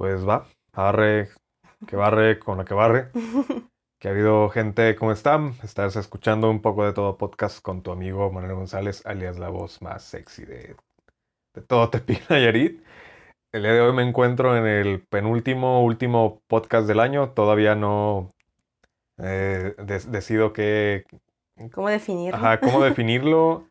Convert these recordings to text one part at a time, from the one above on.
Pues va, barre, que barre con la que barre. Que ha habido gente, ¿cómo están? Estás escuchando un poco de todo podcast con tu amigo Manuel González, alias la voz más sexy de, de todo Tepina Nayarit. El día de hoy me encuentro en el penúltimo, último podcast del año. Todavía no eh, des- decido qué, ¿Cómo definirlo? Ajá, ¿cómo definirlo?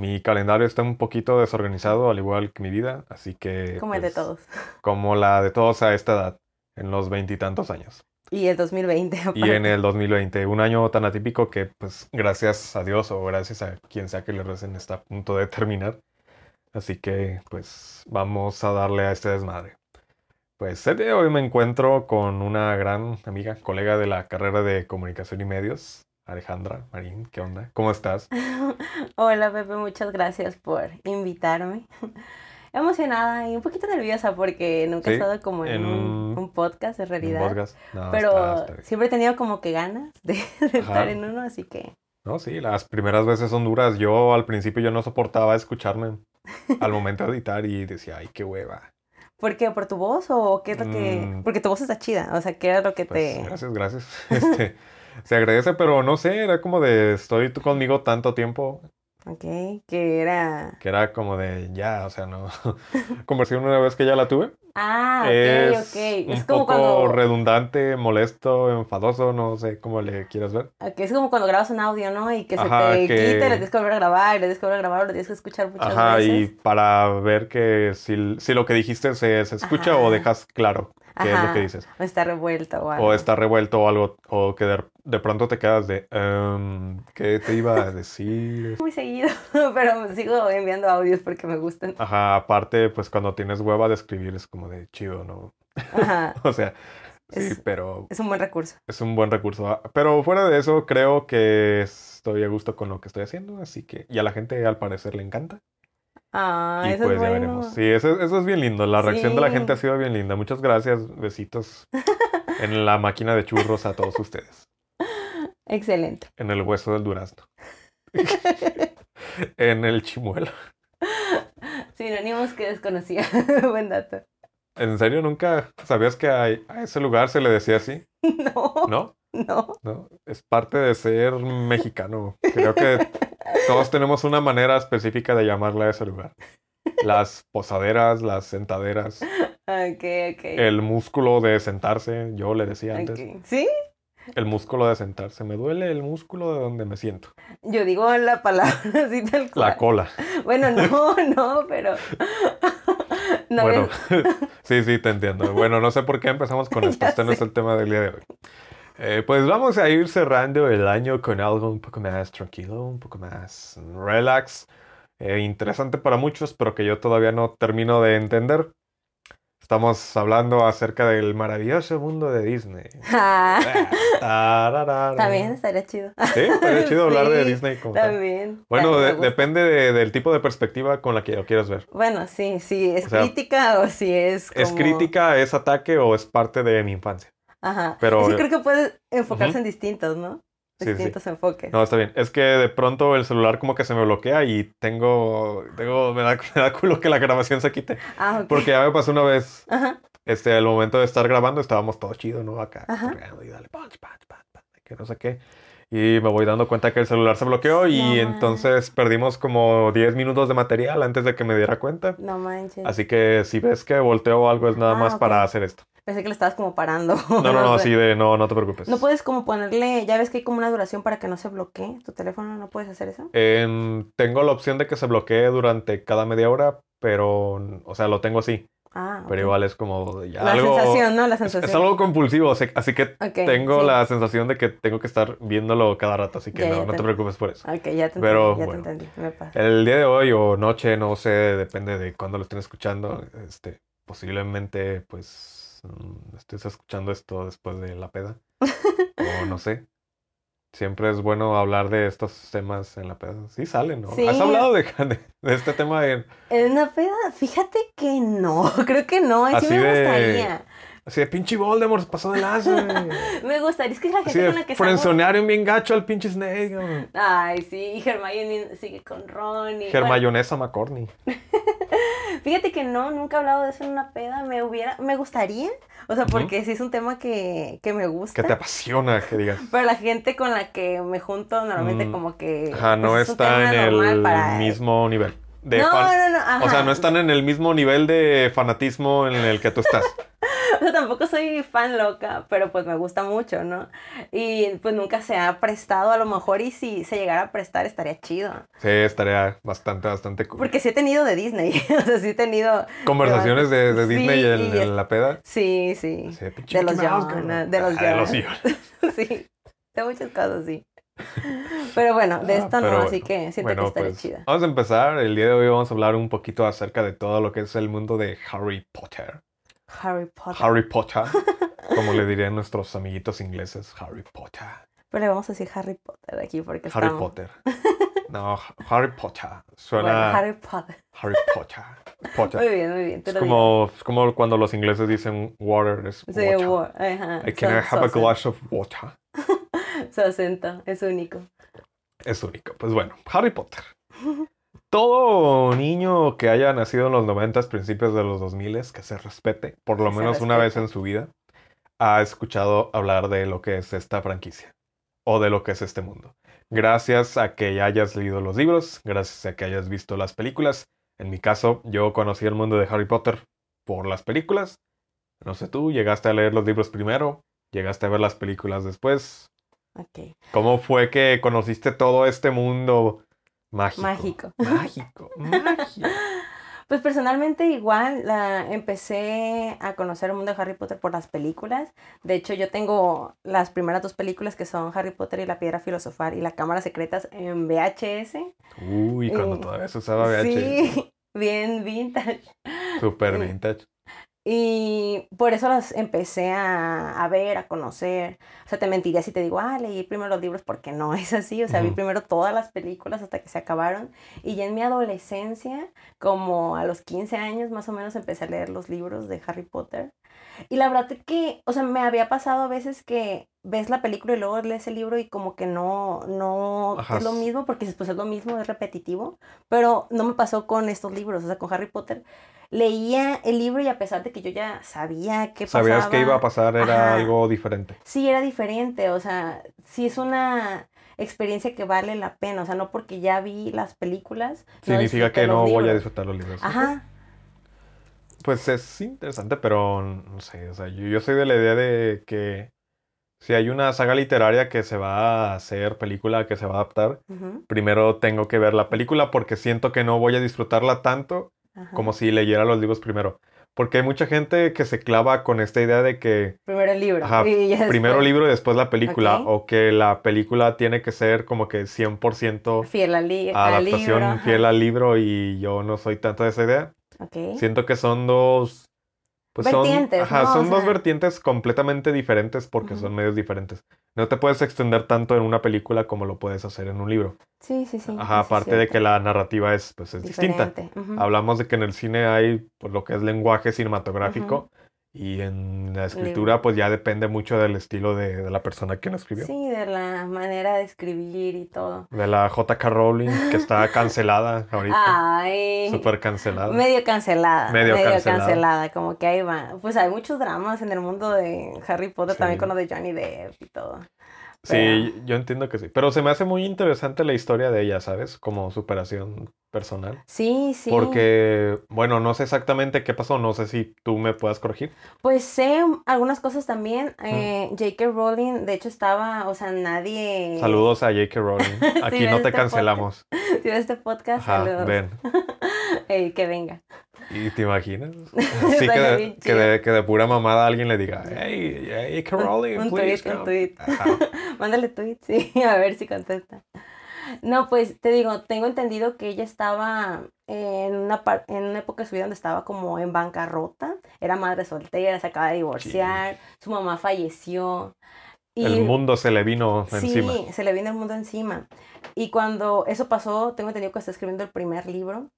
Mi calendario está un poquito desorganizado, al igual que mi vida, así que... Como el de pues, todos. Como la de todos a esta edad, en los veintitantos años. Y el 2020. Y en el 2020, un año tan atípico que, pues, gracias a Dios o gracias a quien sea que le recen, está a punto de terminar. Así que, pues, vamos a darle a este desmadre. Pues el día de hoy me encuentro con una gran amiga, colega de la carrera de comunicación y medios, Alejandra Marín. ¿Qué onda? ¿Cómo estás? Hola Pepe, muchas gracias por invitarme. Emocionada y un poquito nerviosa porque nunca Sí, he estado como en, en un, podcast en ¿En realidad. podcast? No, Pero está- está siempre he tenido como que ganas de, estar en uno, así que No, sí, las primeras veces son duras. Yo al principio yo no soportaba escucharme al momento de editar y decía, ay, qué hueva. ¿por qué? ¿Por tu voz o qué es lo que...? Mm. Porque tu voz está chida, o sea, ¿qué era lo que Pues te...? gracias, gracias. Este, se agradece, pero no sé, era como de estoy tú conmigo tanto tiempo Ok, que era... que era como de ya, o sea, no. Conversión una vez que ya la tuve. Ah, ok, es ok. Es un como poco cuando... redundante, molesto, enfadoso, no sé cómo le quieras ver. ok, es como cuando grabas un audio, ¿no? Y que se Ajá, te que- quita, y lo tienes que volver a grabar, y lo tienes que volver a grabar, lo tienes que escuchar muchas Ajá, y veces. para ver que si, si lo que dijiste se, se escucha o Ajá. dejas claro qué es lo Ajá. que dices. O está revuelto o algo. O está revuelto o algo, o que de, de pronto te quedas de, em, ¿qué te iba a decir? Muy seguido, pero sigo enviando audios porque me gustan. Ajá, aparte, pues cuando tienes hueva de escribir es como de chido, ¿no? Ajá, O sea, sí, pero es un buen recurso. es un buen recurso. Ah, Pero fuera de eso, creo que estoy a gusto con lo que estoy haciendo, así que, y a la gente al parecer le encanta. Ah, y eso pues es ya bueno. veremos. Sí, eso, eso es bien lindo. La reacción de la gente ha sido bien linda. Muchas gracias. Besitos en la máquina de churros a todos ustedes. Excelente. En el hueso del durazno. en el chimuelo. Sinónimos que desconocía. buen dato. ¿En serio nunca sabías que a, a ese lugar se le decía así? No, ¿No? no. ¿No? Es parte de ser mexicano. Creo que todos tenemos una manera específica de llamarle a ese lugar. Las posaderas, las sentaderas, Ok, ok. el músculo de sentarse, yo le decía antes. Ok. ¿Sí? El músculo de sentarse. Me duele el músculo de donde me siento. Yo digo la palabra así tal cual. La cola. Bueno, no, no, pero. No, bueno, sí, sí, te entiendo. Bueno, no sé por qué empezamos con esto. Este no es el tema del día de hoy. Eh, pues vamos a ir cerrando el año con algo un poco más tranquilo, un poco más relax. eh, interesante para muchos, pero que yo todavía no termino de entender. Estamos hablando acerca del maravilloso mundo de Disney. Ah. También estaría chido. Sí, estaría chido hablar de Disney como tal. También. Bueno, de- gusta. depende de- del tipo de perspectiva con la que lo quieras ver. Bueno, sí, sí, es O sea, crítica o si es ¿Es como- crítica, es ataque o es parte de mi infancia? Ajá. pero- Sí, creo que puede enfocarse en distintos, ¿no? Sí, sí. Distintos enfoques. No, está bien. Es que de pronto el celular como que se me bloquea y tengo, tengo, me da, me da culo que la grabación se quite. Ah, ok. Porque ya me pasó una vez, Ajá. este, al momento de estar grabando estábamos todo chido, ¿no? Acá, y dale, punch, punch, punch, que no sé qué. Y me voy dando cuenta que el celular se bloqueó y No entonces perdimos como 10 minutos de material antes de que me diera cuenta. No manches. Así que si ves que volteo algo es nada Ah, más para hacer esto. Pensé que le estabas como parando. No, no, no, así de no, no te preocupes. No puedes como ponerle, ya ves que hay como una duración para que no se bloquee tu teléfono, ¿no puedes hacer eso? En- tengo la opción de que se bloquee durante cada media hora, pero, o sea, lo tengo así. Ah, Pero igual es como ya La algo. sensación, ¿no? La es, sensación. es algo compulsivo, así que tengo sí. la sensación de que tengo que estar viéndolo cada rato, así que Ya, no, ya no te- te preocupes por eso. Ok, ya te entendí, Pero, ya bueno. te entendí. Me pasa. El día de hoy o noche, no sé, depende de cuándo lo estén escuchando. Este, posiblemente, pues, mm, estés escuchando esto después de la peda. o no sé. Siempre es bueno hablar de estos temas en la peda. Sí salen, ¿no? Sí. ¿Has hablado de, de- de este tema en, En una peda, fíjate que no, creo que no, y sí Así me de- gustaría. Así de pinche Voldemort se pasó de güey. Me gustaría, es que es la gente con la que frenzonearon bien gacho al pinche Snake, güey. Ay, sí, y Hermione sigue con Ron. y- Hermayonesa McCorney. Bueno, fíjate que no, nunca he hablado de eso en una peda. Me hubiera, me gustaría. O sea, porque sí es un tema que, que me gusta. Que te apasiona, que digas. Pero la gente con la que me junto normalmente Mm, como que... Ajá, no pues, es está tema en el para- mismo nivel. De no, fan- no, no, ajá. O sea, no están en el mismo nivel de fanatismo en el que tú estás. O sea, tampoco soy fan loca, pero pues me gusta mucho, ¿no? Y pues nunca se ha prestado, a lo mejor y si se llegara a prestar estaría chido. Sí, estaría bastante, bastante cool. Porque sí he tenido de Disney, o sea, sí he tenido... Conversaciones de, de Sí, Disney en, y- en la peda. Sí, sí. Sí, De los cabrón. de los Ah, de los sí, de muchas cosas, sí. Pero bueno, de Ah, esto no, así que siento Bueno, que estaría pues, chida. Vamos a empezar. El día de hoy vamos a hablar un poquito acerca de todo lo que es el mundo de Harry Potter. Harry Potter. Harry Potter, como le dirían nuestros amiguitos ingleses, Harry Potter. Pero le vamos a decir Harry Potter aquí porque Harry estamos... Potter. No, Harry Potter. Suena Bueno, Harry... Harry Potter. Potter. Potter. Muy bien, muy bien. Es como, es como cuando los ingleses dicen water es. Sí, water. wa- ajá, I can I su- have a su- glass of water. Su acento es único. Es único. Pues bueno, Harry Potter. Todo niño que haya nacido en los 90, principios de los 2000, que se respete, por lo Que menos una vez en su vida, ha escuchado hablar de lo que es esta franquicia o de lo que es este mundo. Gracias a que hayas leído los libros, gracias a que hayas visto las películas. En mi caso, yo conocí el mundo de Harry Potter por las películas. No sé tú, llegaste a leer los libros primero, llegaste a ver las películas después. Ok. ¿Cómo fue que conociste todo este mundo mágico? Mágico. Mágico. Mágico. Pues personalmente igual la, empecé a conocer el mundo de Harry Potter por las películas. De hecho, yo tengo las primeras dos películas que son Harry Potter y la Piedra Filosofal y la Cámara Secretas en VHS. Uy, cuando Eh, todavía se usaba VHS. Sí, bien vintage. Super vintage. Y por eso las empecé a, a ver, a conocer. O sea, te mentiría si te digo, ah, leí primero los libros porque no es así. O sea, vi primero todas las películas hasta que se acabaron. Y ya en mi adolescencia, como a los 15 años más o menos, empecé a leer los libros de Harry Potter. Y la verdad es que, o sea, me había pasado a veces que ves la película y luego lees el libro y como que no, no Ajá. es lo mismo porque pues es lo mismo, es repetitivo. Pero no me pasó con estos libros, o sea, con Harry Potter. Leía el libro y a pesar de que yo ya sabía qué pasaba. Sabías que iba a pasar, era Ajá. algo diferente. Sí, era diferente, o sea, sí es una experiencia que vale la pena, o sea, no porque ya vi las películas. no Significa disfruté que no voy a libros. disfrutar los libros. Ajá, Pues es interesante, pero no sé, o sea, yo, yo soy de la idea de que si hay una saga literaria que se va a hacer película, que se va a adaptar, primero tengo que ver la película porque siento que no voy a disfrutarla tanto ajá. como si leyera los libros primero. Porque hay mucha gente que se clava con esta idea de que Primero el libro. Ajá, y primero libro y después la película, o que la película tiene que ser como que 100% Fiel al, li- al adaptación libro. fiel al libro y yo no soy tanto de esa idea. Siento que son dos... Pues son, Vertientes, ajá, ¿no? O son dos sea- vertientes completamente diferentes porque son medios diferentes. No te puedes extender tanto en una película como lo puedes hacer en un libro. Sí, sí, sí. Ajá, aparte de que la narrativa es, pues, es distinta. Hablamos de que en el cine hay pues, lo que es lenguaje cinematográfico y en la escritura pues ya depende mucho del estilo de, de la persona que lo escribió. Sí, de la manera de escribir y todo. De la J.K. Rowling que está cancelada ahorita. Ay. Súper cancelada. Medio cancelada. Medio Medio, cancelada. cancelada. como que ahí va. Pues hay muchos dramas en el mundo de Harry Potter, Sí. también con lo de Johnny Depp y todo. Sí, yo entiendo que sí. Pero se me hace muy interesante la historia de ella, ¿sabes? Como superación personal. Sí, sí. Porque, bueno, no sé exactamente qué pasó. No sé si tú me puedas corregir. Pues sé algunas cosas también. Eh, J.K. Rowling, de hecho, estaba, o sea, nadie. Saludos a J.K. Rowling. Aquí no te este cancelamos. Si ves este podcast, Ajá, saludos. ven. Ey, que venga. ¿Y te imaginas? Así que de, que, de, que de pura mamada alguien le diga, hey, J.K. Un- Rowling, un please tweet, un come". tweet. Ajá. Mándale tweet, sí, a ver si contesta. No, pues te digo, tengo entendido que ella estaba en una, par- en una época de su vida donde estaba como en bancarrota, era madre soltera, se acaba de divorciar, su mamá falleció. Y El mundo se le vino sí, encima. se le vino el mundo encima. Y cuando eso pasó, tengo entendido que está escribiendo el primer libro.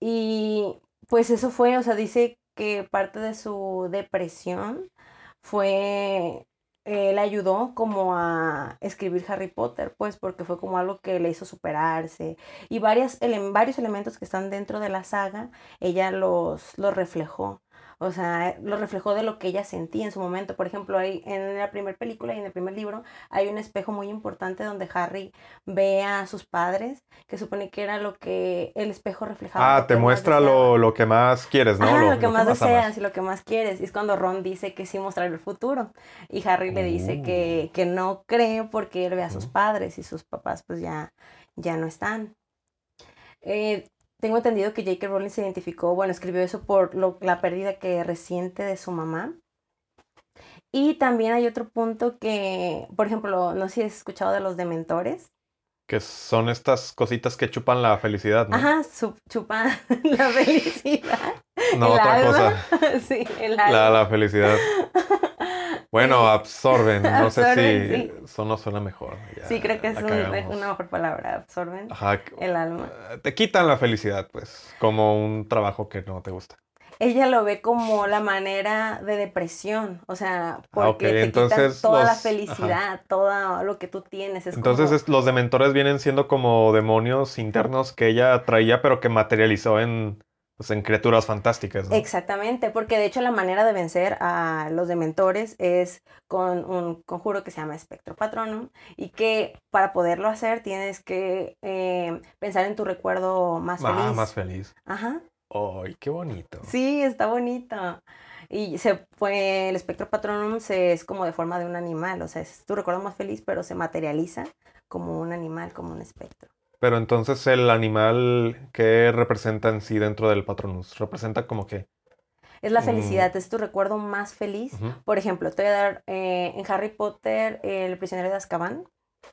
Y pues eso fue, o sea, dice que parte de su depresión fue le ayudó como a escribir Harry Potter, pues porque fue como algo que le hizo superarse. Y varias, varios elementos que están dentro de la saga, ella los, los reflejó. O sea, lo reflejó de lo que ella sentía en su momento. Por ejemplo, hay, en la primera película y en el primer libro hay un espejo muy importante donde Harry ve a sus padres, que supone que era lo que el espejo reflejaba. Ah, te muestra lo, lo, que más quieres, ¿no? lo, que más deseas y lo que más quieres. Y es cuando Ron dice que sí mostrar el futuro. Y Harry le dice que, que no cree porque él ve a sus padres y sus papás pues ya, ya no están. Eh, tengo entendido que J.K. Rowling se identificó, bueno, escribió eso por la pérdida que reciente de su mamá. Y también hay otro punto que, por ejemplo, no sé si has escuchado de los dementores. Que son estas cositas que chupan la felicidad, ¿no? Ajá, chupan la felicidad. No, otra cosa. sí, el alma. La, la felicidad. Bueno, absorben. No sé si eso no suena mejor. sí, creo que es una mejor palabra. Absorben el alma. Eh, te quitan la felicidad, pues, como un trabajo que no te gusta. Ella lo ve como la manera de depresión, o sea, porque te quitan toda la felicidad, todo lo que tú tienes. entonces los dementores vienen siendo como demonios internos que ella traía, pero que materializó en pues en criaturas fantásticas. Exactamente, porque de hecho la manera de vencer a los dementores es con un conjuro que se llama Espectro Patronum y que para poderlo hacer tienes que eh, pensar en tu recuerdo más ah, feliz. Ah, más feliz. Ajá. ¡Ay, qué bonito! Sí, está bonito. Y se fue, el espectro patronum se, es como de forma de un animal, o sea, es tu recuerdo más feliz, pero se materializa como un animal, como un espectro. Pero entonces el animal que representa en sí dentro del Patronus, representa como que... Es la mm. felicidad, es tu recuerdo más feliz. Por ejemplo, te voy a dar eh, en Harry Potter, el prisionero de Azkaban.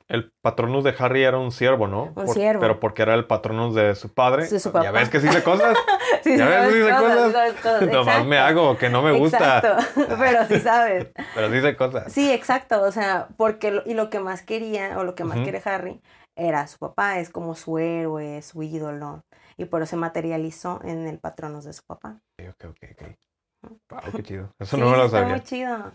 El patronus de Harry era un siervo, ¿no? Un siervo. Pero porque era el patronus de su padre. De su papá. Ya ves que sí dice cosas. sí, ya ves que sí cosas. Nomás me hago, que no me gusta. Exacto. Pero sí sabes. Pero dice cosas. Sí, exacto. O sea, porque y lo que más quería, o lo que más quiere Harry, era su papá, es como su héroe, su ídolo, y por eso se materializó en el patronos de su papá. Ok, ok, ok. Wow, qué chido. Eso no me lo sabía. Está muy chido.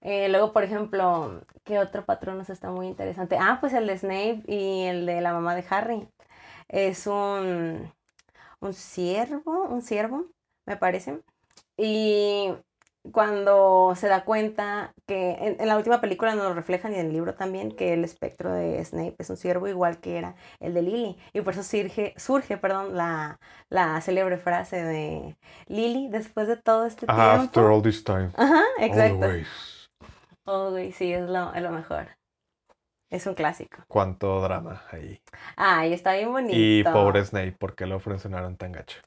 Eh, luego, por ejemplo, ¿qué otro patronos está muy interesante? Ah, pues el de Snape y el de la mamá de Harry. Es un, un ciervo, un ciervo, me parece. Y cuando se da cuenta que en, la última película nos lo reflejan y en el libro también que el espectro de Snape es un ciervo igual que era el de Lily y por eso surge, surge perdón, la, la célebre frase de Lily después de todo este tiempo. After all this time. Ajá, exacto. Always. Always, sí, es lo, es lo mejor. Es un clásico. Cuánto drama ahí. Ay, está bien bonito. Y pobre Snape, ¿por qué lo ofrecieron tan gacho?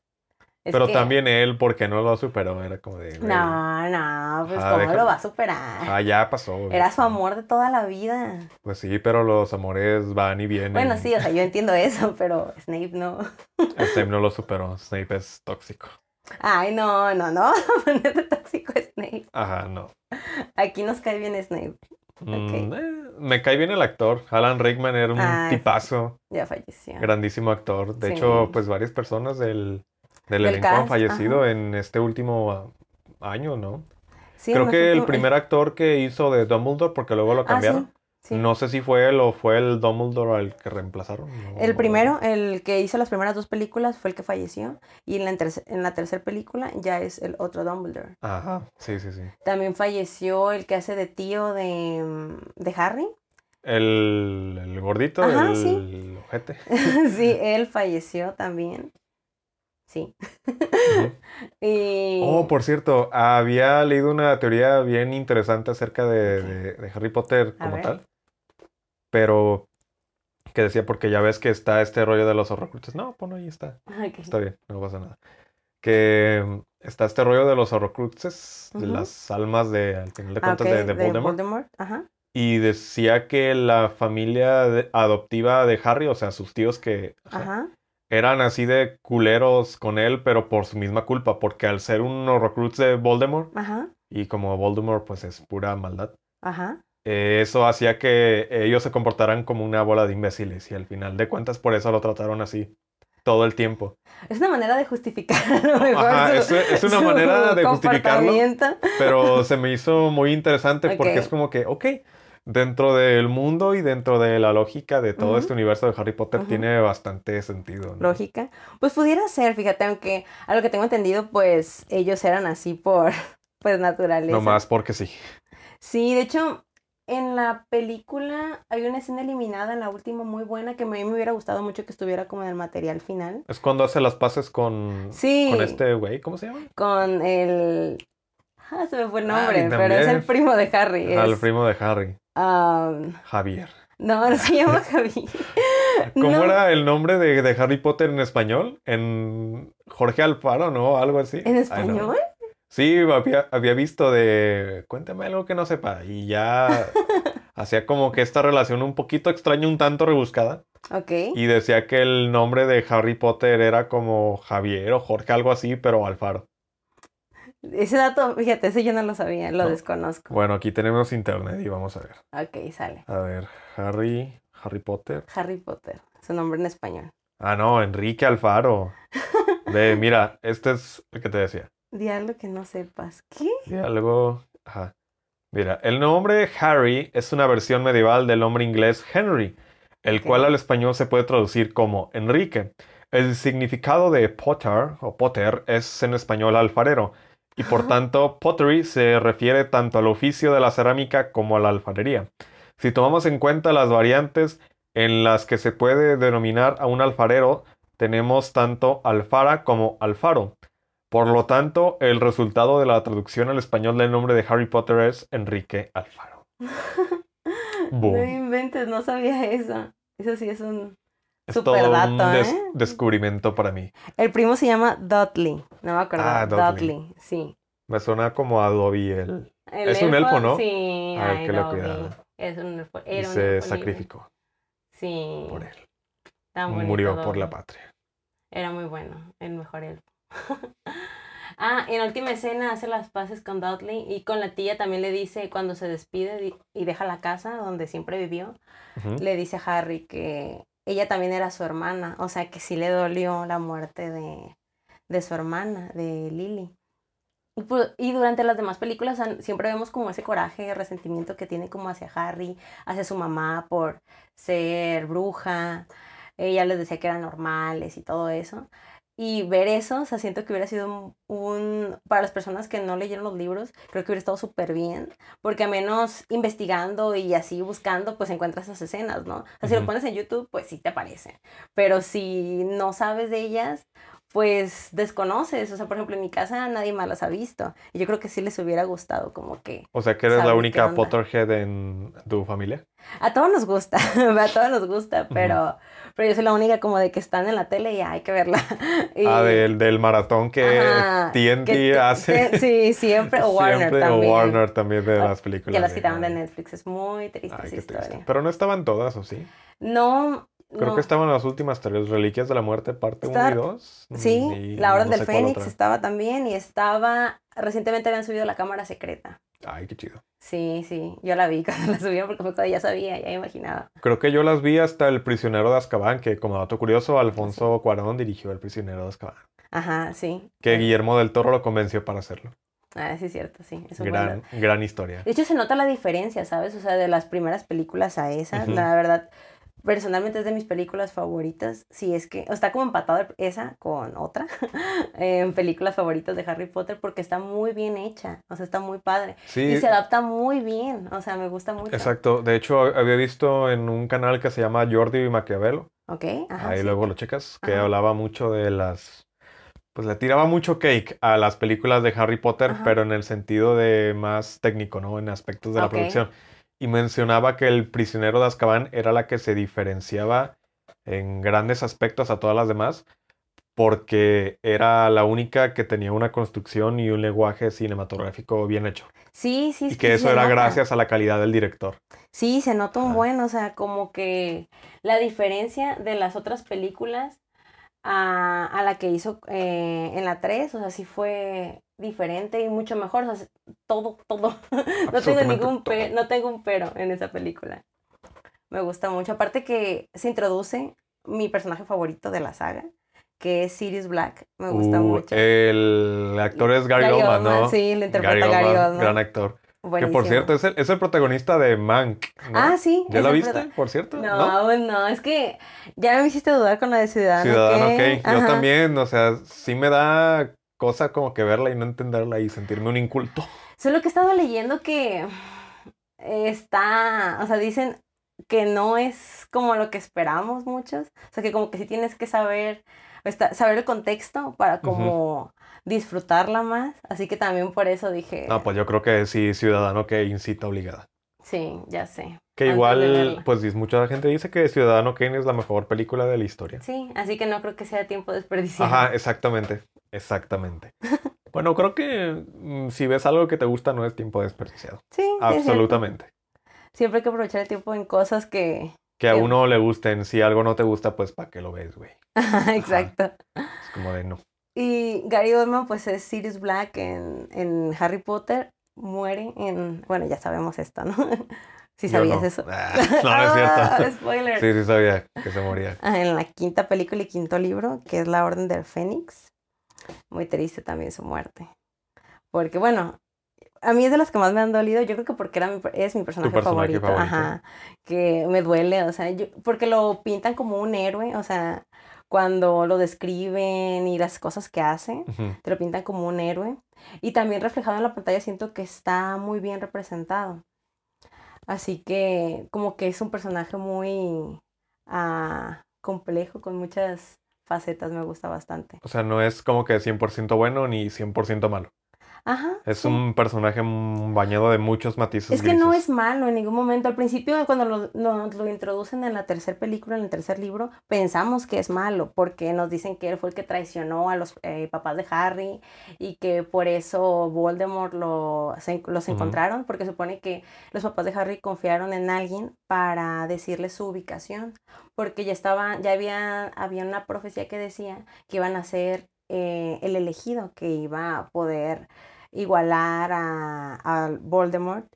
Pero también él, porque no lo superó, era como de... No, no, pues ¿cómo lo va a superar? Ah, ya pasó. Era su amor de toda la vida. Pues sí, pero los amores van y vienen. Bueno, sí, o sea, yo entiendo eso, pero Snape no. Snape no lo superó, Snape es tóxico. Ay, no, no, no, ponerte tóxico Snape. Ajá, no. Aquí nos cae bien Snape. Mm, eh, me cae bien el actor. Alan Rickman era un tipazo. Ya falleció. Grandísimo actor. De hecho, pues varias personas del del, elenco han fallecido en este último año, ¿no? Sí, Creo que el primer actor que hizo de Dumbledore, porque luego lo ah, cambiaron. No sé si fue él o fue el Dumbledore al que reemplazaron. el primero, el que hizo las primeras dos películas, fue el que falleció. Y en la, en la tercera película ya es el otro Dumbledore. Ajá, sí, sí, sí. También falleció el que hace de tío de, de Harry. El, el gordito, el, sí. ojete. sí, él falleció también. Sí. Oh, por cierto, había leído una teoría bien interesante acerca de, Harry Potter como tal. Pero que decía, porque ya ves que está este rollo de los horrocruxes. No, bueno, ahí está. Está bien, no pasa nada. Que mm, está este rollo de los horrocruxes, de las almas de, al final de ah, cuentas, de, Voldemort. Y decía que la familia adoptiva de Harry, o sea, sus tíos que eran así de culeros con él, pero por su misma culpa, porque al ser un recruits de Voldemort, y como Voldemort pues es pura maldad, eh, eso hacía que ellos se comportaran como una bola de imbéciles y al final de cuentas por eso lo trataron así. todo el tiempo. Es una manera de justificar Ajá, su- es, es una manera de justificarlo, pero se me hizo muy interesante porque es como que, ok, dentro del mundo y dentro de la lógica de todo este universo de Harry Potter tiene bastante sentido. ¿no? lógica. Pues pudiera ser, fíjate, aunque a lo que tengo entendido, pues ellos eran así por pues naturaleza. No más porque sí. Sí, de hecho, en la película hay una escena eliminada en la última muy buena que a mí me hubiera gustado mucho que estuviera como en el material final. Es cuando hace las paces con, Sí, con este güey, ¿cómo se llama? con el... Ah, se me fue el Ay, nombre, pero es el primo de Harry. Es, primo de Harry, Javier. no, no se llama Javi. ¿Cómo No. era el nombre de, de Harry Potter en español? En Jorge Alfaro, ¿no? Algo así. ¿En español? Sí, había, había visto de... Cuéntame algo que no sepa. Y ya hacía como que esta relación un poquito extraña, un tanto rebuscada. Ok. Y decía que el nombre de Harry Potter era como Javier o Jorge, algo así, pero Alfaro. Ese dato, fíjate, ese yo no lo sabía, lo No. desconozco. Bueno, aquí tenemos internet y vamos a ver. Ok, sale. A ver, Harry, Harry Potter. Harry Potter, su nombre en español. Ah, no, Enrique Alfaro. Ve, mira, este es el que te decía. Di algo que no sepas. ¿Qué? Algo. Ajá. Mira, el nombre Harry es una versión medieval del nombre inglés Henry, el cual al español se puede traducir como Enrique. El significado de Potter o Potter es en español alfarero, y por tanto pottery se refiere tanto al oficio de la cerámica como a la alfarería. Si tomamos en cuenta las variantes en las que se puede denominar a un alfarero, tenemos tanto alfara como alfaro. Por lo tanto, el resultado de la traducción al español del nombre de Harry Potter es Enrique Alfaro. No inventes, no sabía eso. Eso sí es un... Es Super todo dato, un des- ¿eh? descubrimiento para mí. El primo se llama Dudley. No me acuerdo. Ah, Dudley. Dudley, sí. Me suena como a Dobby el... Es un elfo, ¿no? Sí, A ver, ay, que lo cuidaba. Es un elfo. y un se elfo sacrificó Sí. por él. tan Murió por la patria. Era muy bueno, el mejor elfo. ah, en la última escena hace las paces con Dudley y con la tía también le dice cuando se despide y deja la casa donde siempre vivió, le dice a Harry que ella también era su hermana, o sea que sí le dolió la muerte de, de su hermana, de Lily. Y, pu- y durante las demás películas siempre vemos como ese coraje, resentimiento que tiene como hacia Harry, hacia su mamá por ser bruja. Ella les decía que eran normales y todo eso. Y ver eso, o sea, siento que hubiera sido un, un- para las personas que no leyeron los libros, creo que hubiera estado súper bien, porque a menos investigando y así buscando, pues encuentras esas escenas, ¿no? O sea, si lo pones en YouTube, pues sí te aparecen, pero si no sabes de ellas, pues desconoces, o sea, por ejemplo, en mi casa nadie más las ha visto, y yo creo que sí les hubiera gustado como que O sea que eres la única. Potterhead en tu familia. a todos nos gusta, a todos nos gusta, pero, pero yo soy la única como de que están en la tele y hay que verla. Y- Ah, del, del maratón que Ajá, TNT que hace. que- sí, siempre, o Warner Siempre, también. O Warner también de las películas. Ya las quitaron de. Netflix, es muy triste Ay, esa triste. historia. Pero no estaban todas, ¿o sí? No, Creo no. que estaban las últimas tres, Reliquias de la Muerte, parte 1 Está- y 2. Sí, La Orden del Fénix estaba también y estaba, recientemente habían subido la cámara secreta. Ay, qué chido. Sí, sí, yo la vi cuando la subieron porque fue cuando ya sabía, ya imaginaba. Creo que yo las vi hasta El Prisionero de Azkaban, que como dato curioso, Alfonso Cuarón dirigió El Prisionero de Azkaban. Ajá, sí. Que Guillermo del Toro lo convenció para hacerlo. Ah, sí, es cierto, sí. Es Gran, gran historia. De hecho, se nota la diferencia, ¿sabes? O sea, de las primeras películas a esas, Ujú. la verdad, personalmente es de mis películas favoritas. Si es que, o está como empatado esa con otra en películas favoritas de Harry Potter porque está muy bien hecha, o sea, está muy padre. Sí, Y se adapta muy bien, o sea, me gusta mucho. exacto. De hecho, había visto en un canal que se llama Jordi Maquiavelo. Ok, ajá. Ahí sí. luego lo checas, que Ajá. hablaba mucho de las... Pues le tiraba mucho cake a las películas de Harry Potter, Ajá. pero en el sentido de más técnico, ¿no? En aspectos de la producción. Y mencionaba que el prisionero de Azkaban era la que se diferenciaba en grandes aspectos a todas las demás, porque era la única que tenía una construcción y un lenguaje cinematográfico bien hecho. Sí, sí, Y que eso era nota. gracias a la calidad del director. Sí, se nota un buen, o sea, como que la diferencia de las otras películas a, a la que hizo eh, en la 3, o sea, sí fue diferente y mucho mejor, o sea, todo, todo. no tengo ningún todo. pe- no tengo un pero en esa película. Me gusta mucho, aparte que se introduce mi personaje favorito de la saga, que es Sirius Black. Me gusta Uh, mucho. el actor es Gary, Oldman, ¿no? Sí, lo interpreta Gary Gary, Oldman, Oldman. gran actor. Que por cierto es el, es el protagonista de Mank. ¿no? Ah, sí. ¿Ya el viste, por cierto? No, aún no. Es que ya me hiciste dudar con la de Ciudadano Ciudadano Kane. Kane. Yo también, o sea, sí me da cosa como que verla y no entenderla y sentirme un inculto. Solo que he estado leyendo que está, o sea, dicen que no es como lo que esperamos muchos. O sea, que como que sí tienes que saber, saber el contexto para como disfrutarla más. Así que también por eso dije, No, pues yo creo que sí, Ciudadano que incita obligada. sí, ya sé. Que igual, pues mucha gente dice que Ciudadano Kane es la mejor película de la historia. Sí, así que no creo que sea tiempo desperdiciado. Ajá, exactamente. Exactamente. Bueno, creo que mm, si ves algo que te gusta no es tiempo desperdiciado. Sí. Absolutamente. Siempre hay que aprovechar el tiempo en cosas que... Que a uno le gusten. Si algo no te gusta, pues ¿para qué lo ves, güey? Ajá, Exacto. Es como de no. Y Gary Oldman, pues es Sirius Black en, en Harry Potter. Muere en. Bueno, ya sabemos esto, ¿no? Si Yo sabías no. eso. Ah, no, no es Ah, cierto. spoiler. Sí, sí sabía que se moría. Ah, En la quinta película y quinto libro, que es La Orden del Fénix. Muy triste también su muerte. Porque, bueno, a mí es de las que más me han dolido. Yo creo que porque era mi, es mi personaje, personaje favorito. favorito. Ajá. Que me duele, o sea, yo, porque lo pintan como un héroe, o sea, cuando lo describen y las cosas que hace, te lo pintan como un héroe. Y también reflejado en la pantalla siento que está muy bien representado. Así que como que es un personaje muy ah, complejo, con muchas facetas, me gusta bastante. O sea, no es como que 100% bueno ni 100% malo. Ajá. Es sí. un personaje bañado de muchos matices Es que no es malo en ningún momento. Al principio, cuando lo, nos lo introducen en la tercera película, en el tercer libro, pensamos que es malo, porque nos dicen que él fue el que traicionó a los eh, papás de Harry y que por eso Voldemort lo, se- los encontraron, porque supone que los papás de Harry confiaron en alguien para decirle su ubicación, porque ya estaba, ya había, había una profecía que decía que iban a ser eh, el elegido, que iba a poder igualar a, a Voldemort.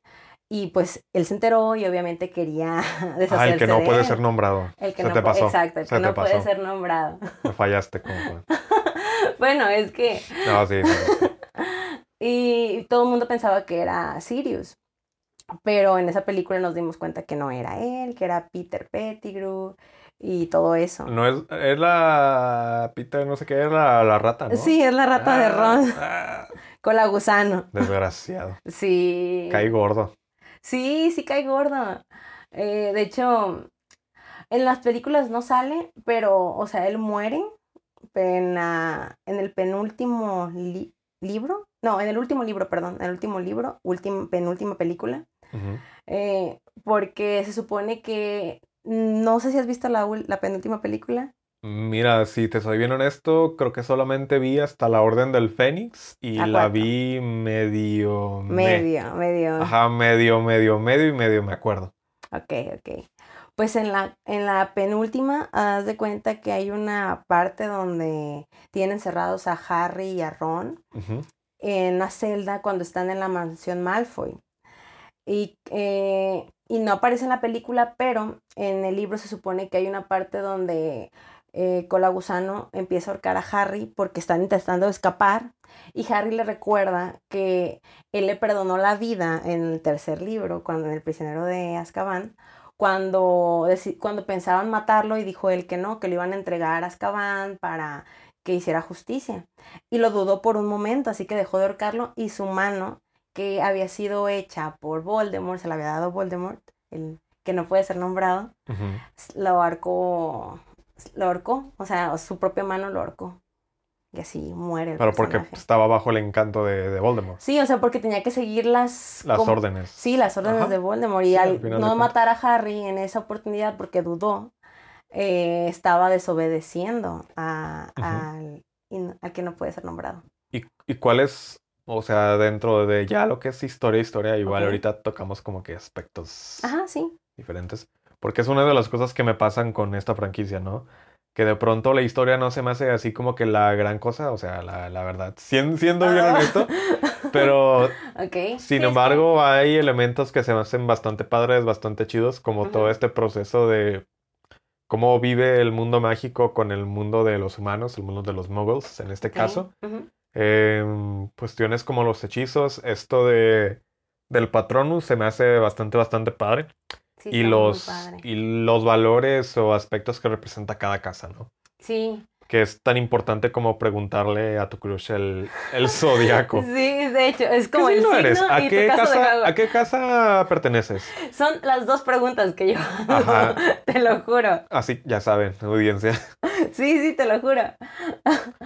Y pues él se enteró y obviamente quería deshacerse Ah, el que no de puede él. ser nombrado. El que Se no te pasó. Exacto, el Se que no puede ser nombrado. Me fallaste fue. bueno, es que... No, sí. sí. Y todo el mundo pensaba que era Sirius. Pero en esa película nos dimos cuenta que no era él, que era Peter Pettigrew y todo eso. No es, es la Peter, no sé qué, es la, la rata, ¿no? Sí, es la rata de Ah, Ron ah, con la gusano. desgraciado. Sí. Caí gordo. Sí, sí cae gordo. Eh, de hecho, en las películas no sale, pero, o sea, él muere en, la- en el penúltimo li- libro. No, en el último libro, perdón, en el último libro, última, penúltima película. Eh, porque se supone que, no sé si has visto la, la penúltima película. Mira, si te soy bien honesto, creo que solamente vi hasta la Orden del Fénix y La la vi medio, me- Medio, medio. Ajá, medio, medio, medio y medio, me acuerdo. Ok, ok. Pues en la, en la penúltima, haz de cuenta que hay una parte donde tienen cerrados a Harry y a Ron en una celda cuando están en la mansión Malfoy. Y, eh, y no aparece en la película, pero en el libro se supone que hay una parte donde eh, Colagusano empieza a ahorcar a Harry porque están intentando escapar. Y Harry le recuerda que él le perdonó la vida en el tercer libro, cuando en el prisionero de Azkaban, cuando, cuando pensaban matarlo y dijo él que no, que lo iban a entregar a Azkaban para que hiciera justicia. Y lo dudó por un momento, así que dejó de ahorcarlo y su mano, que había sido hecha por Voldemort, se la había dado Voldemort, el que no puede ser nombrado, lo ahorcó, lo ahorcó, o sea, su propia mano lo ahorcó. Y así muere el Pero porque estaba bajo el encanto de, de Voldemort. Sí, o sea, porque tenía que seguir las... Las como- órdenes. Sí, las órdenes Ajá. de Voldemort. Y Sí, al no matar a Harry en esa oportunidad porque dudó, eh, estaba desobedeciendo a- al, al que no puede ser nombrado. ¿Y, y cuál es, o sea, dentro de ya lo que es historia, historia, igual Ok. ahorita tocamos como que aspectos Ajá, sí. diferentes? Porque es una de las cosas que me pasan con esta franquicia, ¿no? Que de pronto la historia no se me hace así como que la gran cosa, o sea, la, la verdad, sien- siendo bien Ah. honesto, pero sin embargo hay elementos que se me hacen bastante padres, bastante chidos, como todo este proceso de cómo vive el mundo mágico con el mundo de los humanos, el mundo de los muggles en este caso. ujú. Em, cuestiones como los hechizos, esto de del Patronus se me hace bastante, bastante padre. Sí, y los, padre. y los valores o aspectos que representa cada casa, ¿no? Sí, Que es tan importante como preguntarle a tu crush el, el zodiaco. sí, de hecho, es como ¿Qué el signo eres? ¿A y qué, tu casa. ¿A qué casa perteneces? Son las dos preguntas que yo hago, Ajá. te lo juro. Así, ya saben, audiencia. Sí, sí, te lo juro.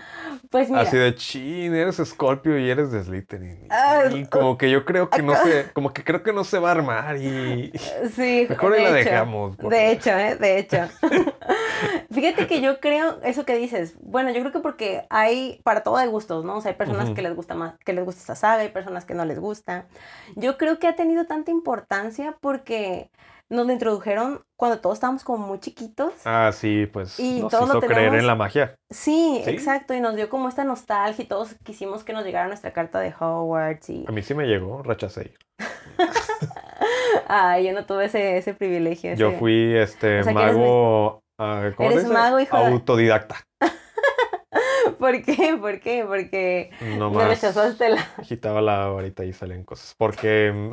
Pues mira, Así de chin, eres Scorpio y eres de Slytherin. Ah, Y como que yo creo que no se, como que creo que no se va a armar y sí, mejor ahí la hecho, dejamos. por De hecho, ¿eh? De hecho. Fíjate que yo creo, eso que dices, bueno, yo creo que porque hay, para todo hay gustos, ¿no? O sea, hay personas que les gusta más, que les gusta esa saga, hay personas que no les gusta. Yo creo que ha tenido tanta importancia porque nos lo introdujeron cuando todos estábamos como muy chiquitos. Ah, sí, pues Y nos todos lo hizo creer en la magia. Sí, ¿Sí? exacto, y nos dio como esta nostalgia y todos quisimos que nos llegara nuestra carta de Hogwarts y... A mí sí me llegó, rechacé. Ay, yo no tuve ese, ese privilegio. Yo fui este O sea, que eres mago, ah, mago, hijo Autodidacta. ¿Por qué? ¿Por qué? Porque No me rechazaste la... agitaba la varita y salían cosas. Porque,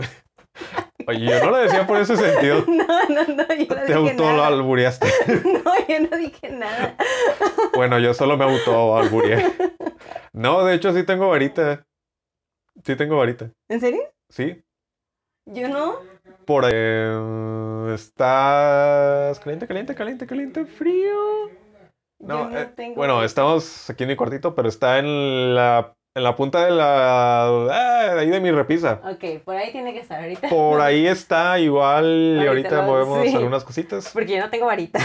oye, yo no lo decía por ese sentido. No, no, no, yo no Te dije auto nada. albureaste. No, yo no dije nada. Bueno, yo solo me auto albureé. No, de hecho sí tengo varita. Sí tengo varita. ¿En serio? Sí. Yo no. Por eh, estás caliente, caliente, caliente, caliente, frío. No, no eh, tengo. bueno, estamos aquí en mi cuartito, pero está en la en la punta de la de ahí de mi repisa. Ok, por ahí tiene que estar ahorita. Por ahí está igual y Ahorita movemos sí. algunas cositas. Porque yo no tengo varita.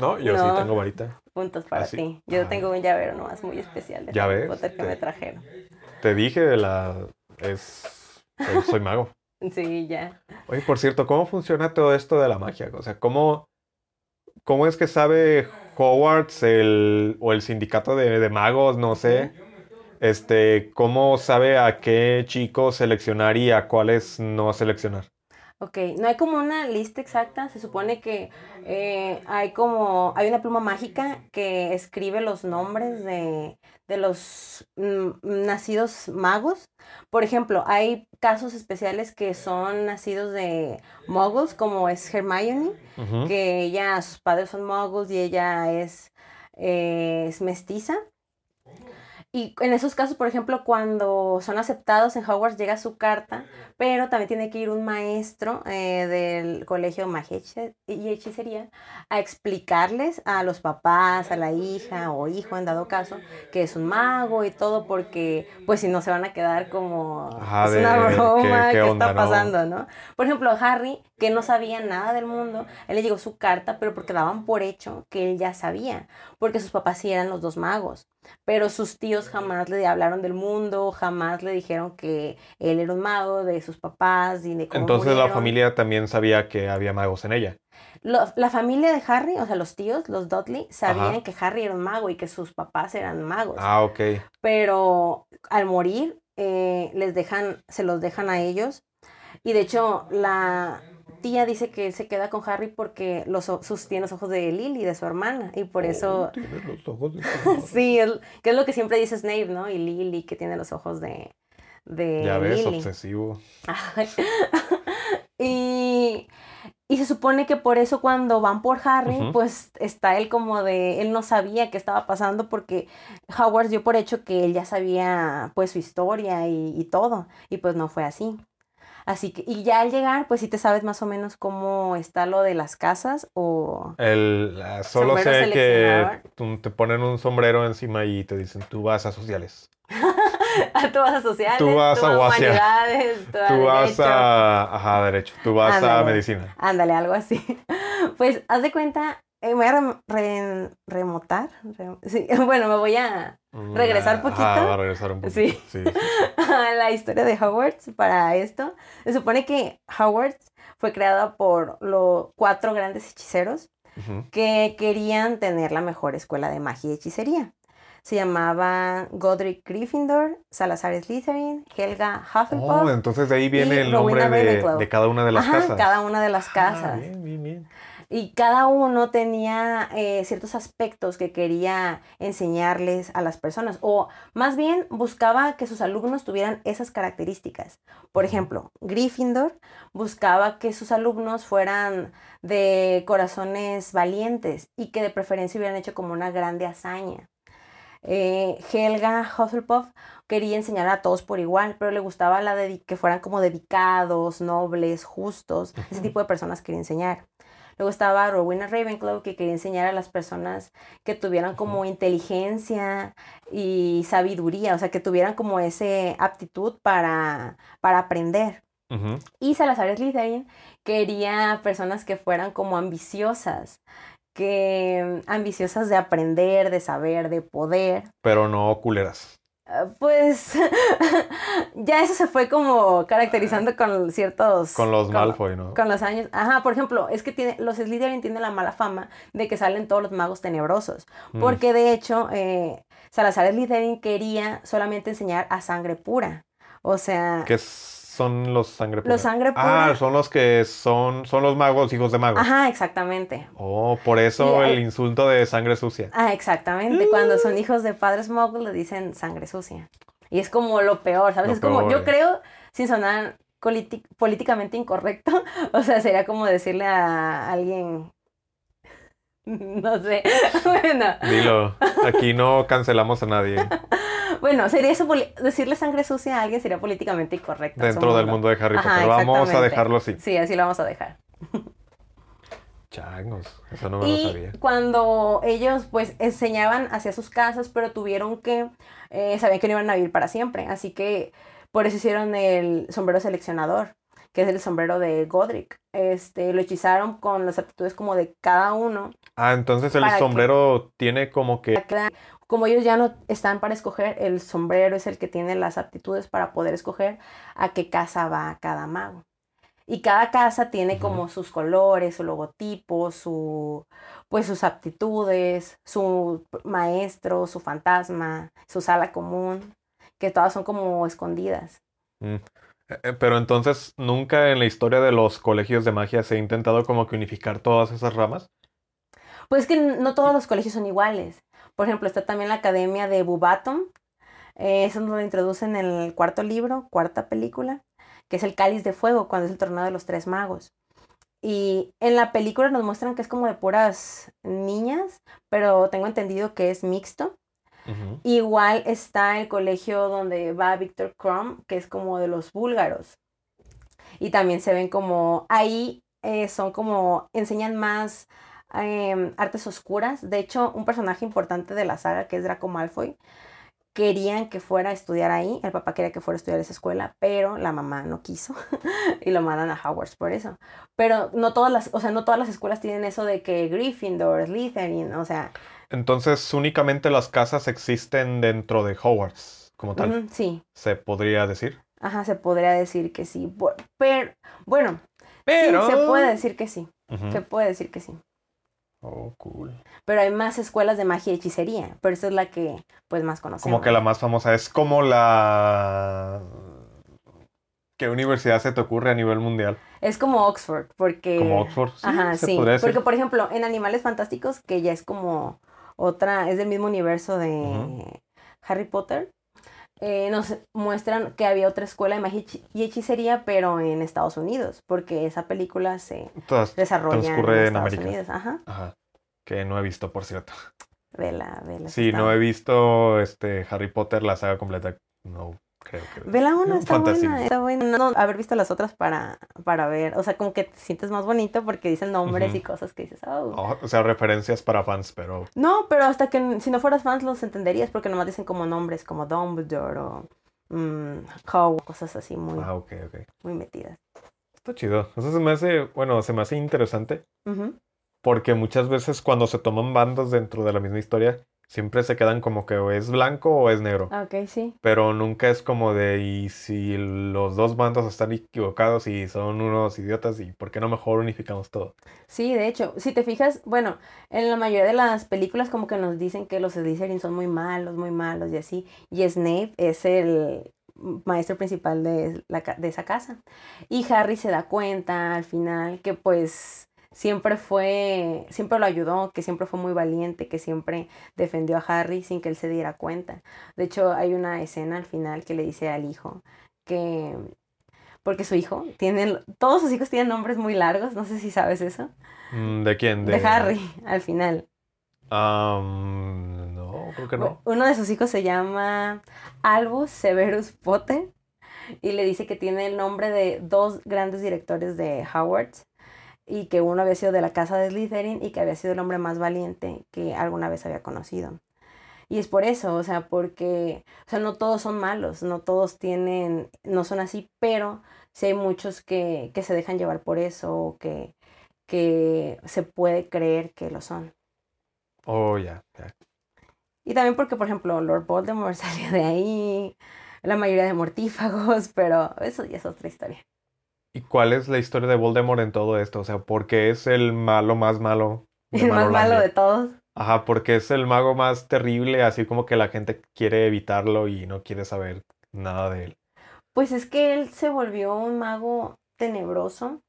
No, yo No. sí tengo varita. Puntos para ¿Ah, ti. Yo Ah. tengo un llavero nomás muy especial de ¿Ya Harry ves? Potter que Te- me trajeron. Te dije la es soy, soy mago. Sí, ya. Oye, por cierto, ¿cómo funciona todo esto de la magia? O sea, ¿cómo, cómo es que sabe Hogwarts el, o el sindicato de, de magos, no sé? Este, ¿cómo sabe a qué chicos seleccionar y a cuáles no seleccionar? Ok, no hay como una lista exacta, se supone que eh, hay como, hay una pluma mágica que escribe los nombres de, de los mm, nacidos magos. Por ejemplo, hay casos especiales que son nacidos de muggles, como es Hermione, que ella, sus padres son muggles y ella es, eh, es mestiza. Y en esos casos, por ejemplo, cuando son aceptados en Hogwarts llega su carta, pero también tiene que ir un maestro eh, del colegio magia y hechicería a explicarles a los papás, a la hija o hijo en dado caso, que es un mago y todo, porque pues si no se van a quedar como Ajá, es de una broma, qué ¿qué, onda, está no? pasando, no? Por ejemplo, Harry, que no sabía nada del mundo, él le llegó su carta, pero porque daban por hecho que él ya sabía, porque sus papás sí eran los dos magos, pero sus tíos jamás le hablaron del mundo, jamás le dijeron que él era un mago, de sus papás y de cómo Entonces la familia también sabía que había magos en ella. La familia de Harry, o sea, los tíos, los Dudley, sabían Ajá. que Harry era un mago y que sus papás eran magos. Ah, ok. pero al morir eh, les dejan, se los dejan a ellos. Y de hecho, la tía dice que él se queda con Harry porque los, sus, tiene los ojos de Lily, de su hermana. Y por eso, Oh, tiene los ojos de sí, es- que es lo que siempre dice Snape, ¿no? Y Lily, que tiene los ojos de, de Ya ves, Lily. obsesivo. Y, y se supone que por eso cuando van por Harry, pues está él como de, él no sabía qué estaba pasando porque Howard dio por hecho que él ya sabía pues su historia y, y todo, y pues no fue así. Así que, y ya al llegar, pues sí te sabes más o menos cómo está lo de las casas o... El, solo sé que te ponen un sombrero encima y te dicen, tú vas a sociales. tú vas a sociales, Tú vas a humanidades, tú, Tú vas a... Ajá, derecho. Tú vas a medicina. Ándale, algo así. Pues haz de cuenta, eh, me voy a re- remotar. re- sí, bueno, me voy a, ¿Regresar Ajá, poquito? va a regresar un poquito. Sí. Sí. sí, sí. a la historia de Hogwarts para esto. Se supone que Hogwarts fue creada por los cuatro grandes hechiceros Ujú. que querían tener la mejor escuela de magia y hechicería. Se llamaban Godric Gryffindor, Salazar Slytherin, Helga Hufflepuff. Oh, entonces de ahí viene el nombre de, de cada una de las Ajá, casas. cada una de las Ah, casas. bien, bien, bien. Y cada uno tenía eh, ciertos aspectos que quería enseñarles a las personas, o más bien buscaba que sus alumnos tuvieran esas características. Por ejemplo, Gryffindor buscaba que sus alumnos fueran de corazones valientes y que de preferencia hubieran hecho como una grande hazaña. Eh, Helga Hufflepuff quería enseñar a todos por igual, pero le gustaba la que fueran como dedicados, nobles, justos, ese tipo de personas quería enseñar. Luego estaba Rowena Ravenclaw, que quería enseñar a las personas que tuvieran como inteligencia y sabiduría, o sea, que tuvieran como ese aptitud para, para aprender. Y Salazar Slytherin quería personas que fueran como ambiciosas, que ambiciosas de aprender, de saber, de poder. Pero no culeras. Ah, pues ya eso se fue como caracterizando con ciertos... Con los Malfoy, ¿no? Con los años. Ajá, por ejemplo, es que tiene, los Slytherin tienen la mala fama de que salen todos los magos tenebrosos. Mm. Porque de hecho, eh, Salazar Slytherin quería solamente enseñar a sangre pura. O sea... Que es son los sangre pura. Los sangre pura. Ah, son los que son, son los magos, hijos de magos. Ajá, exactamente. Oh, por eso el insulto de sangre sucia. Ah, exactamente. Cuando son hijos de padres muggles le dicen sangre sucia. Y es como lo peor, ¿sabes? es como, yo eh. creo, sin sonar políticamente incorrecto, o sea, sería como decirle a alguien no sé. bueno. Dilo. Aquí no cancelamos a nadie. bueno, sería eso, decirle sangre sucia a alguien sería políticamente incorrecto. Dentro del mundo de Harry Potter. vamos a dejarlo así. Sí, así lo vamos a dejar. Changos, eso no me lo sabía. Cuando ellos pues enseñaban hacia sus casas, pero tuvieron que, eh, sabían que no iban a vivir para siempre, así que por eso hicieron el sombrero seleccionador, que es el sombrero de Godric. Este, lo hechizaron con las aptitudes como de cada uno. Ah, entonces el sombrero tiene como que como ellos ya no están para escoger, el sombrero es el que tiene las aptitudes para poder escoger a qué casa va cada mago. Y cada casa tiene como sus colores, su logotipo, su, pues sus aptitudes, su maestro, su fantasma, su sala común, que todas son como escondidas. Mm. Eh, eh, pero entonces, ¿nunca en la historia de los colegios de magia se ha intentado como que unificar todas esas ramas? Pues que no todos los colegios son iguales. Por ejemplo, está también la Academia de Bubaton. Eh, eso nos lo introducen en el cuarto libro, cuarta película, que es el Cáliz de Fuego, cuando es el torneo de los tres magos. Y en la película nos muestran que es como de puras niñas, pero tengo entendido que es mixto. Igual está el colegio donde va Víctor Crumb, que es como de los búlgaros. Y también se ven como ahí eh, son como enseñan más Em, artes oscuras. De hecho, un personaje importante de la saga, que es Draco Malfoy, querían que fuera a estudiar ahí. El papá quería que fuera a estudiar esa escuela, pero la mamá no quiso y lo mandan a Hogwarts por eso. Pero no todas las, o sea, no todas las escuelas tienen eso de que Gryffindor, Slytherin, o sea. Entonces, únicamente las casas existen dentro de Hogwarts, como tal. sí. Se podría decir. Ajá, se podría decir que sí. Pero, bueno, pero... se puede decir que sí. Se puede decir que sí. Oh, cool. Pero hay más escuelas de magia y hechicería, pero esa es la que pues más conocemos. Como que la más famosa es como la ¿Qué universidad se te ocurre a nivel mundial? Es como Oxford, porque Como Oxford, sí, Ajá, sí. Porque por ejemplo, en Animales Fantásticos, que ya es como otra, es del mismo universo de Harry Potter, eh, nos muestran que había otra escuela de magia y hechicería, pero en Estados Unidos, porque esa película se desarrolla en, Estados Unidos. Ajá. Ajá. Que no he visto, por cierto. Vela, vela. Sí, no he visto este Harry Potter, la saga completa. No creo que. Ve la una, está buena, está buena. No, haber visto las otras para, para ver. O sea, como que te sientes más bonito porque dicen nombres y cosas que dices, oh. oh. O sea, referencias para fans, pero. No, pero hasta que si no fueras fans los entenderías porque nomás dicen como nombres, como Dumbledore o um, cosas así muy. Ah. Muy metidas. Está chido. Eso se me hace, bueno, se me hace interesante. Porque muchas veces cuando se toman bandos dentro de la misma historia, siempre se quedan como que o es blanco o es negro. Ah, ok, sí. Pero nunca es como de, y si los dos bandos están equivocados y son unos idiotas, ¿y por qué no mejor unificamos todo? Sí, de hecho, si te fijas, bueno, en la mayoría de las películas como que nos dicen que los Slytherin son muy malos, muy malos y así, y Snape es el maestro principal de, la, de esa casa. Y Harry se da cuenta al final que pues siempre fue, siempre lo ayudó, que siempre fue muy valiente, que siempre defendió a Harry sin que él se diera cuenta. De hecho, hay una escena al final que le dice al hijo que, porque su hijo tiene, todos sus hijos tienen nombres muy largos, no sé si sabes eso. Mm, ¿De quién? De, Harry, al final. no, creo que no. Uno de sus hijos se llama Albus Severus Potter y le dice que tiene el nombre de dos grandes directores de Howard y que uno había sido de la casa de Slytherin y que había sido el hombre más valiente que alguna vez había conocido. Y es por eso, o sea, porque, o sea, no todos son malos, no todos tienen, no son así, pero sí hay muchos que, que se dejan llevar por eso o que, que se puede creer que lo son. Oh, ya, Y también porque, por ejemplo, Lord Voldemort salió de ahí, la mayoría de mortífagos, pero eso ya es otra historia. ¿Y cuál es la historia de Voldemort en todo esto? O sea, ¿por qué es el malo más malo? El más malo de todos. Ajá, porque es el mago más terrible, así como que la gente quiere evitarlo y no quiere saber nada de él. Pues es que él se volvió un mago tenebroso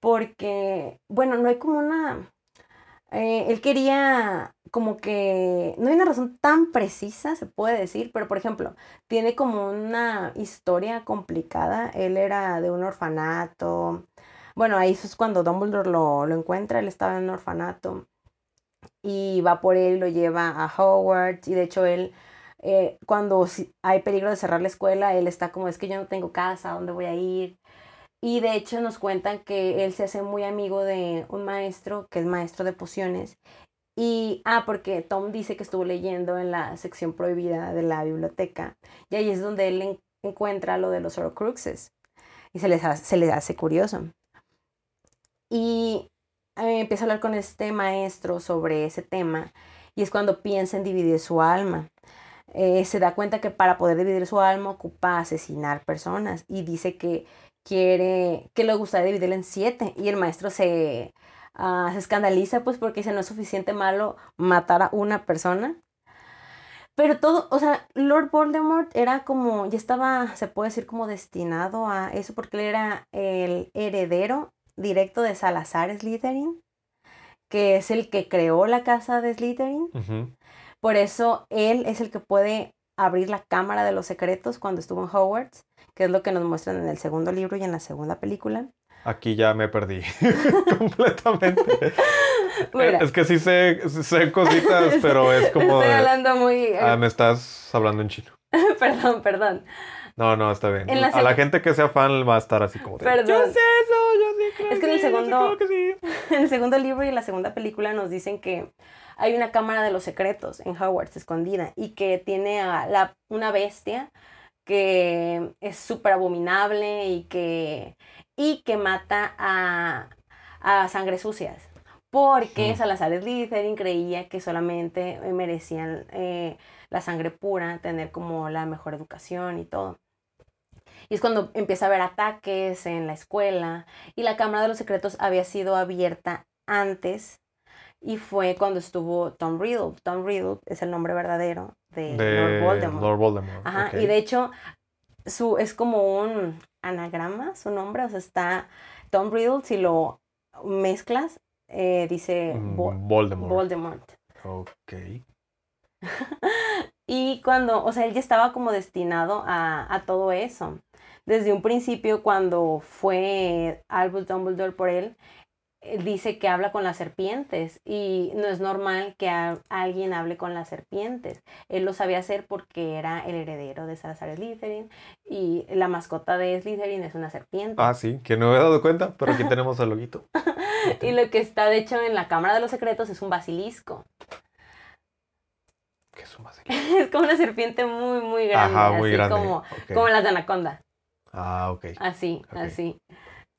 porque, bueno, no hay como una... Eh, él quería como que no hay una razón tan precisa, se puede decir, pero por ejemplo, tiene como una historia complicada. Él era de un orfanato. Bueno, ahí es cuando Dumbledore lo, lo encuentra, él estaba en un orfanato y va por él, lo lleva a Hogwarts y de hecho él, eh, cuando hay peligro de cerrar la escuela, él está como, es que yo no tengo casa, ¿a dónde voy a ir? Y de hecho nos cuentan que él se hace muy amigo de un maestro que es maestro de pociones y, ah, porque Tom dice que estuvo leyendo en la sección prohibida de la biblioteca. Y ahí es donde él encuentra lo de los Horcruxes. Y se les hace, se les hace curioso. Y eh, empieza a hablar con este maestro sobre ese tema. Y es cuando piensa en dividir su alma. Eh, se da cuenta que para poder dividir su alma ocupa asesinar personas. Y dice que quiere, que le gustaría dividirla en siete. Y el maestro se Ah, se escandaliza pues porque dice no es suficiente malo matar a una persona. Pero todo, o sea, Lord Voldemort era como, ya estaba, se puede decir como destinado a eso porque él era el heredero directo de Salazar Slytherin, que es el que creó la casa de Slytherin. Por eso él es el que puede abrir la cámara de los secretos cuando estuvo en Hogwarts, que es lo que nos muestran en el segundo libro y en la segunda película. Aquí ya me perdí completamente. Es que sí sé, sé cositas, pero es como... Estoy hablando muy... Ah, me estás hablando en chino. perdón, perdón. No, no, está bien. a la gente que sea fan va a estar así como... Perdón. Yo sé eso, yo sí creo Es que en el segundo... En el segundo libro y en la segunda película nos dicen que hay una cámara de los secretos en Hogwarts escondida y que tiene a la, una bestia que es súper abominable y que y que mata a, a sangre sucias. Porque. Salazar Slytherin creía que solamente merecían eh, la sangre pura, tener como la mejor educación y todo. Y es cuando empieza a haber ataques en la escuela y la Cámara de los Secretos había sido abierta antes y fue cuando estuvo Tom Riddle. Tom Riddle es el nombre verdadero de, Lord Voldemort. Lord Voldemort. Ajá, y de hecho su, es como un anagrama, su nombre, o sea, está Tom Riddle, si lo mezclas, eh, dice mm, Voldemort. Voldemort. Ok. y cuando, o sea, él ya estaba como destinado a, a todo eso. Desde un principio, cuando fue Albus Dumbledore por él, dice que habla con las serpientes y no es normal que alguien hable con las serpientes. Él lo sabía hacer porque era el heredero de Salazar Slytherin y la mascota de Slytherin es una serpiente. Ah, sí, que no me he dado cuenta, pero aquí tenemos al loguito. y lo que está de hecho en la Cámara de los Secretos es un basilisco. ¿Qué es un basilisco? es como una serpiente muy, muy grande. Ajá, muy grande. Como, como las de Anaconda. Ah, ok. Así, así.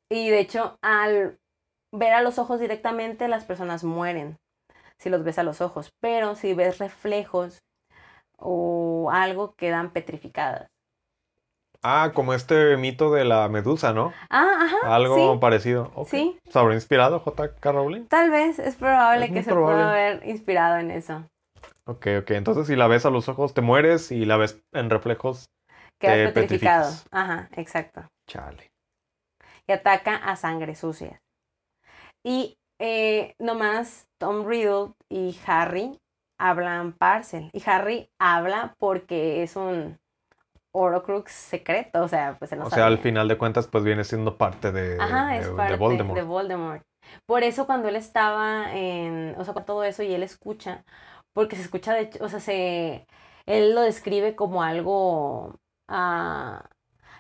Y de hecho, al ver a los ojos directamente, las personas mueren si los ves a los ojos, pero si ves reflejos o algo, quedan petrificadas. Ah, como este mito de la medusa, ¿no? Ah, ajá. Algo parecido. Sí. ¿Se habrá inspirado J.K. Rowling? Tal vez, es probable que se pueda haber inspirado en eso. Ok, ok. Entonces, si la ves a los ojos, te mueres y la ves en reflejos. Quedas petrificado. Ajá, exacto. Chale. Y ataca a sangre sucia. Y eh, nomás Tom Riddle y Harry hablan Parcel. Y Harry habla porque es un Horocrux secreto, o sea, pues se no O sea, al final de cuentas, pues viene siendo parte de, Ajá, de- es de parte Voldemort. de Voldemort. Por eso cuando él estaba en, o sea, con todo eso y él escucha, porque se escucha de, hecho- o sea, se, él lo describe como algo ah,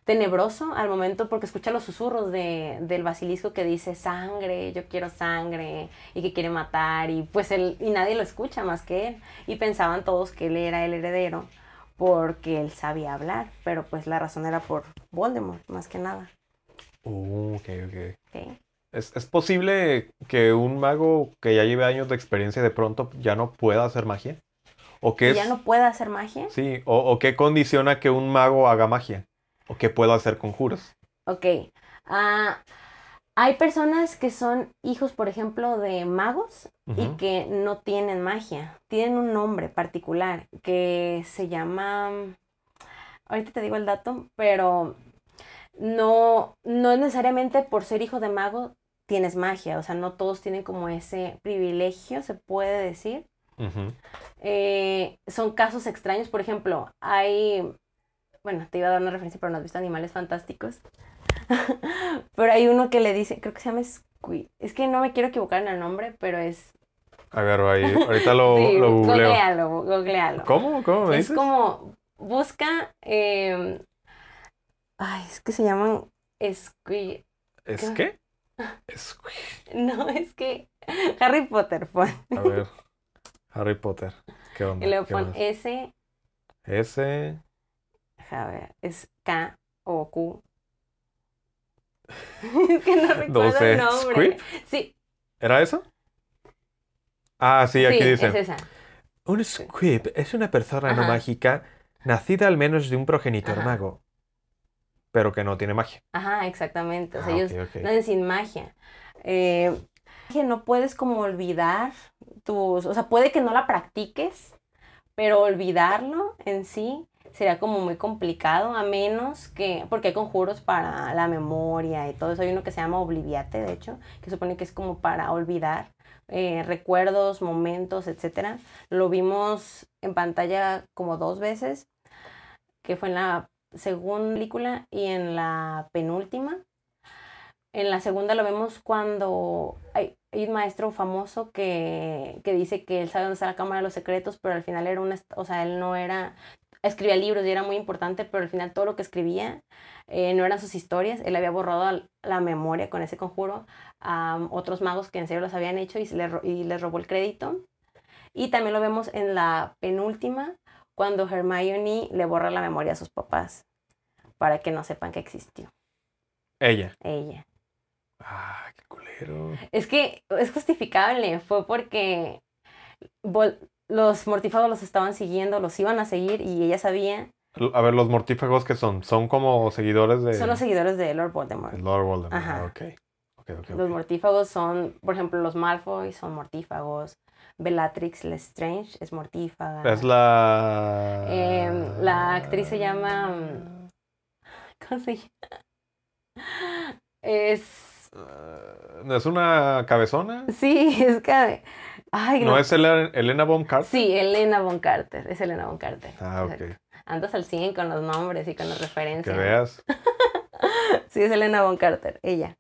tenebroso al momento porque escucha los susurros de, del basilisco que dice sangre, yo quiero sangre y que quiere matar y pues él, y nadie lo escucha más que él y pensaban todos que él era el heredero porque él sabía hablar, pero pues la razón era por Voldemort, más que nada. Uh, ok, ok. ¿Es, es posible que un mago que ya lleve años de experiencia de pronto ya no pueda hacer magia? ¿O es? ya no puede hacer magia. Sí, o, o qué condiciona que un mago haga magia? ¿O que pueda hacer conjuros? Ok. Ah, hay personas que son hijos, por ejemplo, de magos y que no tienen magia. Tienen un nombre particular que se llama... Ahorita te digo el dato, pero no, no es necesariamente por ser hijo de mago tienes magia. O sea, no todos tienen como ese privilegio, se puede decir. Eh, son casos extraños. Por ejemplo, hay. Bueno, te iba a dar una referencia, pero no has visto Animales Fantásticos. pero hay uno que le dice, creo que se llama Squid. Es que no me quiero equivocar en el nombre, pero es. A ver, ahí, ahorita lo, sí, lo googleo. googlealo, googlealo. ¿Cómo? ¿Cómo me Es dices? como. Busca. eh, ay, es que se llaman Squid. ¿Es qué? Es... No, es que. Harry Potter, pon. A ver. Harry Potter. ¿Qué onda? Y luego ¿Qué pon? S. S. A ver, es K o Q. es que no recuerdo No sé, el nombre. Sí, ¿Era eso? Ah, sí, aquí sí, dice. es esa. Un squib es una persona no mágica nacida al menos de un progenitor Ajá. mago, pero que no tiene magia. Ajá, exactamente. O sea, Ah, ellos nacen sin magia. Eh, que no puedes como olvidar tus, o sea, puede que no la practiques, pero olvidarlo en sí sería como muy complicado, a menos que, porque hay conjuros para la memoria y todo eso. Hay uno que se llama Obliviate, de hecho, que supone que es como para olvidar eh, recuerdos, momentos, etcétera. Lo vimos en pantalla como dos veces, que fue en la segunda película y en la penúltima. En la segunda lo vemos cuando hay, hay un maestro famoso que, que dice que él sabe dónde está la Cámara de los Secretos, pero al final era una, o sea, él no era, escribía libros y era muy importante, pero al final todo lo que escribía eh, no eran sus historias, él había borrado la memoria con ese conjuro a otros magos que en serio los habían hecho y, se le y les robó el crédito. Y también lo vemos en la penúltima, cuando Hermione le borra la memoria a sus papás para que no sepan que existió Ella. ella. Ah, qué culero. Es que es justificable, fue porque vol- los mortífagos los estaban siguiendo, los iban a seguir y ella sabía, A ver, los mortífagos que son, son como seguidores de, son los seguidores de Lord de Voldemort. Lord Voldemort. Ajá. Ah, ok. Ok, ok, Los mortífagos son, por ejemplo, los Malfoy son mortífagos, Bellatrix Lestrange es mortífaga. Es la. Em, la actriz se llama, mm, ¿Cómo se llama? Es... ¿No es una cabezona? Sí, es que... Ay, ¿No no. es Elena, Elena Bonham Carter? Sí, Elena Von Carter, es Elena Von Carter. Ah, exacto. ok. Andas al 100 con los nombres y con las Que referencias. veas. Sí, es Elena Von Carter, ella.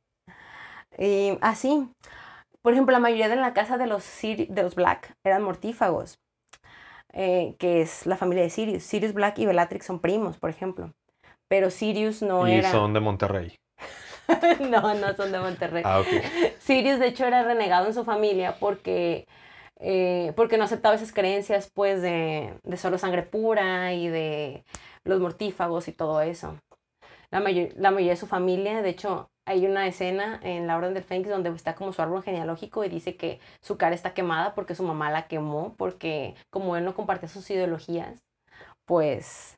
Y así, por ejemplo, la mayoría de la casa de los, Siri- de los Black eran mortífagos, eh, que es la familia de Sirius. Sirius Black y Bellatrix son primos, por ejemplo. Pero Sirius no y era... son de Monterrey. no, no son de Monterrey. Ah, ok. Sirius, de hecho, era renegado en su familia porque, eh, porque no aceptaba esas creencias, pues, de, de solo sangre pura y de los mortífagos y todo eso. La, mayor- la mayoría de su familia, de hecho, hay una escena en La Orden del Fénix donde está como su árbol genealógico y dice que su cara está quemada porque su mamá la quemó, porque como él no compartía sus ideologías, pues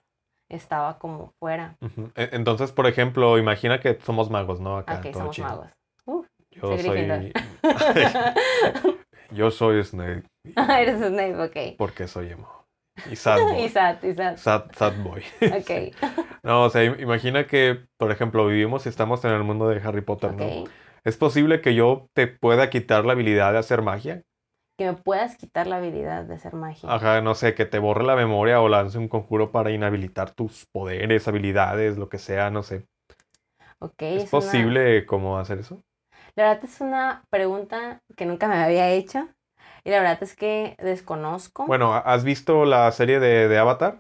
estaba como fuera. E- Entonces, por ejemplo, imagina que somos magos, ¿no? Acá, Ok, somos magos. Uh, Yo Soy. Yo soy Snape. Eres Snape, ok. Porque soy emo. Y sad boy. Isat, Isat. Sad, sad boy. Ok, No, o sea, im- imagina que, por ejemplo, vivimos y estamos en el mundo de Harry Potter, ¿no? ok. ¿Es posible que yo te pueda quitar la habilidad de hacer magia? Que me puedas quitar la habilidad de hacer magia. Ajá, no sé, que te borre la memoria o lance un conjuro para inhabilitar tus poderes, habilidades, lo que sea, no sé. Ok, ¿Es, es una- posible como hacer eso? La verdad es una pregunta que nunca me había hecho. Y la verdad es que desconozco. Bueno, ¿has visto la serie de, de Avatar?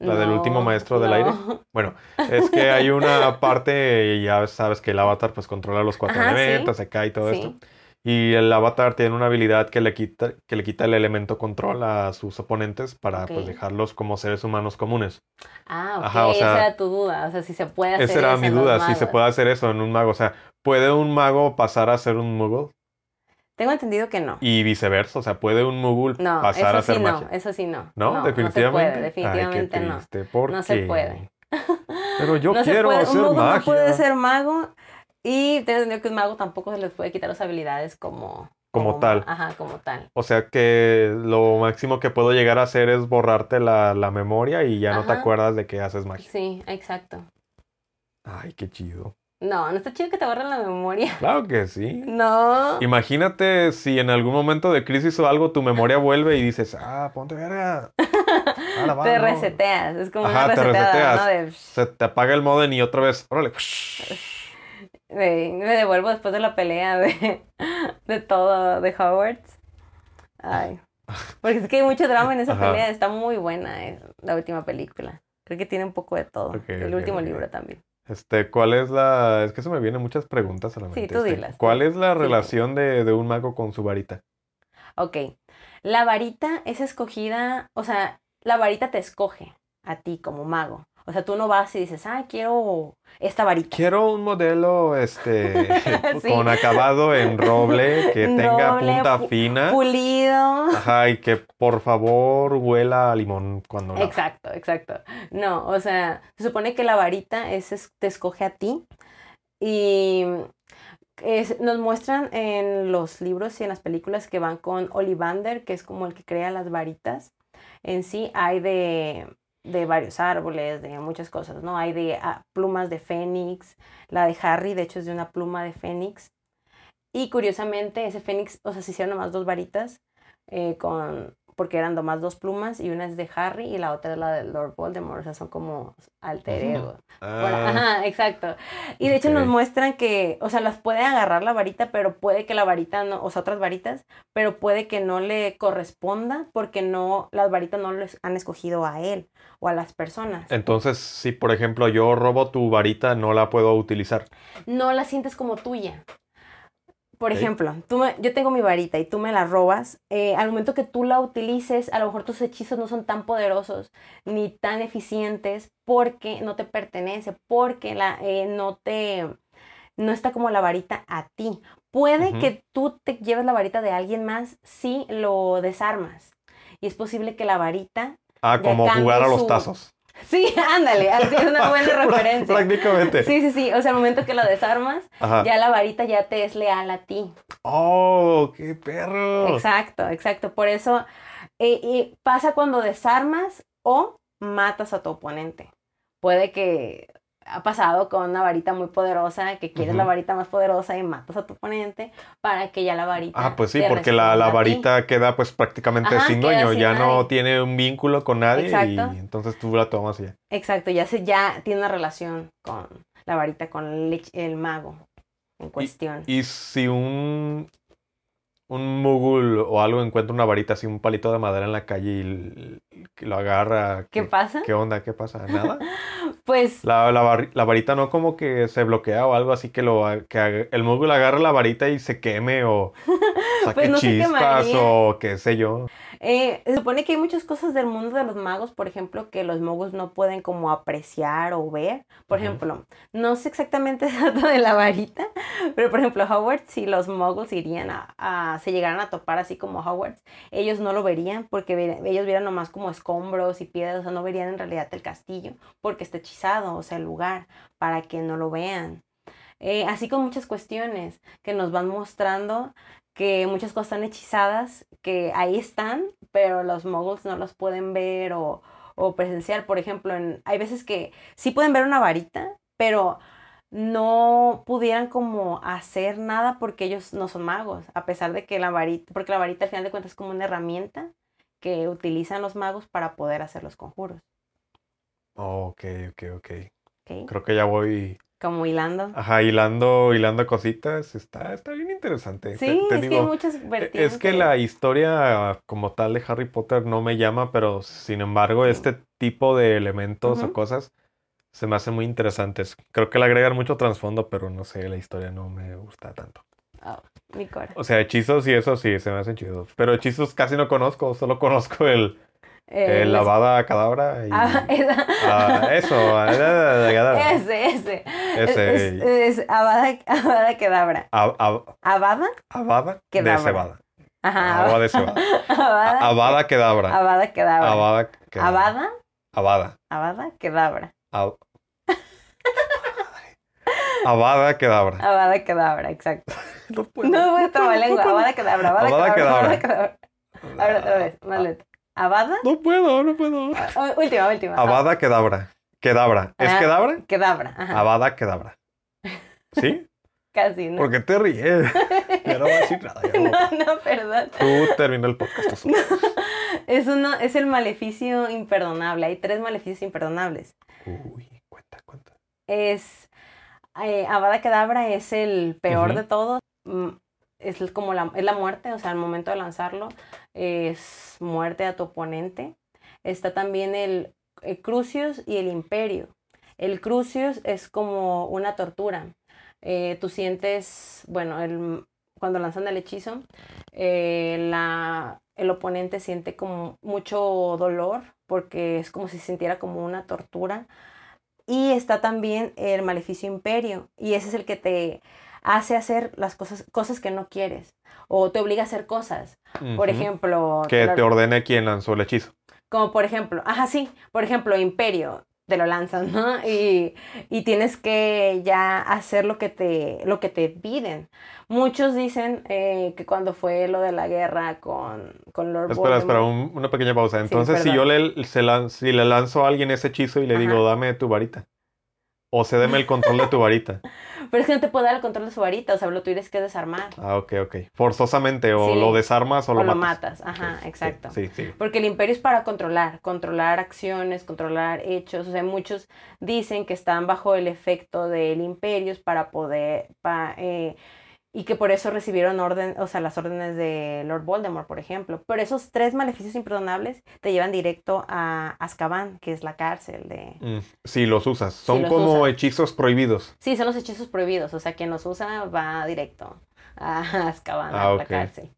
la del último maestro del aire. no. Bueno, es que hay una parte, y ya sabes que el avatar pues controla los cuatro Ajá, sí. elementos, se cae y todo Sí. esto. Y el avatar tiene una habilidad que le quita, que le quita el elemento control a sus oponentes para pues dejarlos como seres humanos comunes. Ah, ok, Ajá, o sea, esa era tu duda. O sea, si se puede hacer Esa era eso mi duda, si se puede hacer eso en un mago. O sea, ¿puede un mago pasar a ser un muggle? Tengo entendido que no. Y viceversa, o sea, ¿puede un muggle No, pasar eso a hacer sí magia? no, eso sí no. ¿No? definitivamente. No se puede, definitivamente Ay, qué no. ¿por No se puede. Pero yo no quiero puede, hacer un mago magia. no puede ser mago y tengo entendido que un mago tampoco se les puede quitar las habilidades como... Como tal. Ajá, como tal. O sea que lo máximo que puedo llegar a hacer es borrarte la, la memoria y ya no te acuerdas de que haces magia. Sí, exacto. Ay, qué chido. No, no está chido que te borren la memoria. Claro que sí. No. Imagínate si en algún momento de crisis o algo tu memoria vuelve y dices, ah, ponte verga. Ahora va, te ¿no? reseteas, es como Ajá, una te ¿no? De, Se te apaga el modem y otra vez, órale. Me devuelvo después de la pelea de, de todo, de Hogwarts. Ay. Porque es que hay mucho drama en esa Ajá. pelea, está muy buena eh, la última película. Creo que tiene un poco de todo. El último libro también. Este, ¿cuál es la...? Es que se me vienen muchas preguntas a la Sí, mente. tú este, dilas, ¿Cuál es la Sí. relación de, de un mago con su varita? Ok. La varita es escogida, o sea, la varita te escoge a ti como mago. O sea, tú no vas y dices, ah, quiero esta varita. Quiero un modelo este Sí. con acabado en roble, que tenga Roble, punta pu- fina. Pulido. Ajá, y que por favor huela a limón cuando la Exacto, exacto. No, o sea, se supone que la varita es, es- te escoge a ti y es- nos muestran en los libros y en las películas que van con Ollivander, que es como el que crea las varitas. En sí hay de, de varios árboles, de muchas cosas, ¿no? Hay de ah, plumas de fénix, la de Harry, de hecho, es de una pluma de fénix. Y curiosamente, ese fénix, o sea, se hicieron nomás dos varitas eh, con, porque eran nomás dos plumas y una es de Harry y la otra es la de Lord Voldemort, o sea, son como alter ego. Bueno, Ah, ajá, exacto. Y de hecho nos muestran que, o sea, las puede agarrar la varita, pero puede que la varita no, o sea, otras varitas, pero puede que no le corresponda porque no, las varitas no les han escogido a él o a las personas. Entonces, si por ejemplo yo robo tu varita, no la puedo utilizar. No la sientes como tuya. Por ejemplo, tú me- yo tengo mi varita y tú me la robas. eh, al momento que tú la utilices, a lo mejor tus hechizos no son tan poderosos ni tan eficientes porque no te pertenece, porque la, eh, no te no está como la varita a ti. Puede que tú te lleves la varita de alguien más si lo desarmas. Y es posible que la varita. Ah, como jugar a los su- tazos. Sí, ándale, así es una buena referencia. Prácticamente. Sí, sí, sí. O sea, al momento que lo desarmas, Ajá. ya la varita ya te es leal a ti. Oh, qué perro. Exacto, exacto. Por eso eh, y pasa cuando desarmas o matas a tu oponente. Puede que ha pasado con una varita muy poderosa, que quieres la varita más poderosa y matas a tu oponente para que ya la varita. Ah, pues sí, porque la, la varita queda pues prácticamente Ajá, sin dueño, sin ya no tiene un vínculo con nadie Exacto. y entonces tú la tomas ya. Exacto, ya se ya tiene una relación con la varita, con el, mago en cuestión. Y si un, un mugul o algo encuentra una varita así, un palito de madera en la calle y lo agarra, ¿Qué pasa? ¿Qué onda? ¿Qué pasa? ¿Nada? Pues La, la, la varita no como que se bloquea o algo así que, lo, que el mugul agarre la varita y se queme o saque Pues no chispas o qué sé yo. Eh, se supone que hay muchas cosas del mundo de los magos, por ejemplo, que los magos no pueden como apreciar o ver. Por ejemplo, no sé exactamente dato de la varita, pero por ejemplo, Howard, si los muggles irían a, a- se llegaran a topar así como Howard, ellos no lo verían porque ellos vieran nomás como escombros y piedras, o sea, no verían en realidad el castillo porque está hechizado, o sea, el lugar, para que no lo vean. Eh, así con muchas cuestiones que nos van mostrando que muchas cosas están hechizadas, que ahí están, pero los muggles no los pueden ver o, o presenciar. Por ejemplo, en- hay veces que sí pueden ver una varita, pero no pudieran como hacer nada porque ellos no son magos, a pesar de que la varita, porque la varita al final de cuentas es como una herramienta que utilizan los magos para poder hacer los conjuros. Oh, ok, ok, ok. ¿ok? Creo que ya voy, Como hilando. ajá, hilando, hilando cositas. Está, está bien interesante. Te- Sí, te es que hay muchas e- vertientes. Es que la historia como tal de Harry Potter no me llama, pero sin embargo este tipo de elementos o cosas se me hacen muy interesantes. Creo que le agregan mucho trasfondo, pero no sé, la historia no me gusta tanto. Oh, mi cora. O sea, hechizos y eso sí, se me hacen chidos. Pero hechizos casi no conozco, solo conozco el, Eh, el lavada cadabra y... Ah, esa- ah, eso, ah, ese, ese. Ese. Es, es Avada, Avada Kedavra. A- a- ¿Avada? Abada de Kedavra. cebada. Ajá. Agua de cebada. Avada. Abada kedabra. Avada Kedavra. Abada kedabra. Avada. Abada. Avada Kedavra. Ab- Abada kedabra. Avada Kedavra, exacto. No puedo. No. Avada Kedavra. Avada Avada Kedavra. Kedavra. Avada Kedavra. Ahora otra vez, más lento. Avada. No puedo, no puedo. Ah, Última, última. Abada kedabra. Kedabra. ¿Es Ah. kedabra? Kedavra. Ajá. Abada kedabra. ¿Sí? Casi, ¿no? ¿Por qué te ríes? Ya no voy a decir nada. no. No, no, perdón. Tú termina el podcast. solo. Es, uno, es el maleficio imperdonable. Hay tres maleficios imperdonables. Uy, cuenta, cuenta. Es. Eh, Avada Kedavra es el peor de todos. Mm, Es como la, es la muerte, o sea, al momento de lanzarlo es muerte a tu oponente. Está también el, el Crucius y el Imperio. El Crucius es como una tortura. Eh, tú sientes, bueno, el, cuando lanzan el hechizo, eh, la, el oponente siente como mucho dolor porque es como si sintiera como una tortura. Y está también el maleficio imperio. Y ese es el que te hace hacer las cosas, cosas que no quieres. O te obliga a hacer cosas. Por ejemplo. Que te ordene quien lanzó el hechizo. Como por ejemplo, ajá, sí, por ejemplo, Imperio, te lo lanzan, ¿no? Y, y tienes que ya hacer lo que te, lo que te piden. Muchos dicen eh, que cuando fue lo de la guerra con, con Lord Espera, espera, Voldemort- un- una pequeña pausa. Entonces, si yo le, se lan- si le lanzo a alguien ese hechizo y le digo, dame tu varita. O cédeme el control de tu varita. Pero es que no te puede dar el control de su varita, o sea, lo tienes que desarmar. Ah, ok, ok. Forzosamente, o Sí. lo desarmas o, O lo lo matas. matas, ajá, exacto. Sí, sí. Porque el imperio es para controlar, controlar acciones, controlar hechos. O sea, muchos dicen que están bajo el efecto del imperio para poder, pa- eh, y que por eso recibieron orden, o sea, las órdenes de Lord Voldemort, por ejemplo. Pero esos tres maleficios imperdonables te llevan directo a Azkaban, que es la cárcel de... Mm, sí, los usas. Son los como hechizos prohibidos. Sí, son los hechizos prohibidos, o sea, quien los usa va directo a Azkaban, Ah, a la ok. cárcel.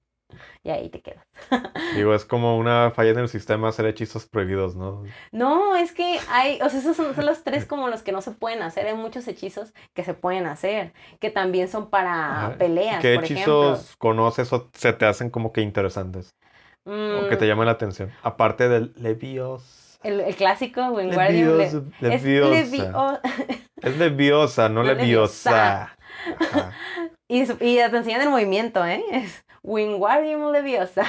Y ahí te quedas. Digo, es como una falla en el sistema hacer hechizos prohibidos, ¿no? No, es que hay, o sea, esos son, son los tres como los que no se pueden hacer. Hay muchos hechizos que se pueden hacer, que también son para Ajá. peleas, ¿Qué por hechizos conoces o se te hacen como que interesantes? ejemplo. O que te Mm, llaman la atención. Aparte del Levios. el, el clásico, Wingardium Le- es Leviosa. Levio- Es leviosa, no, No leviosa. Y, y te enseñan el movimiento, ¿eh? Es Wingardium Leviosa.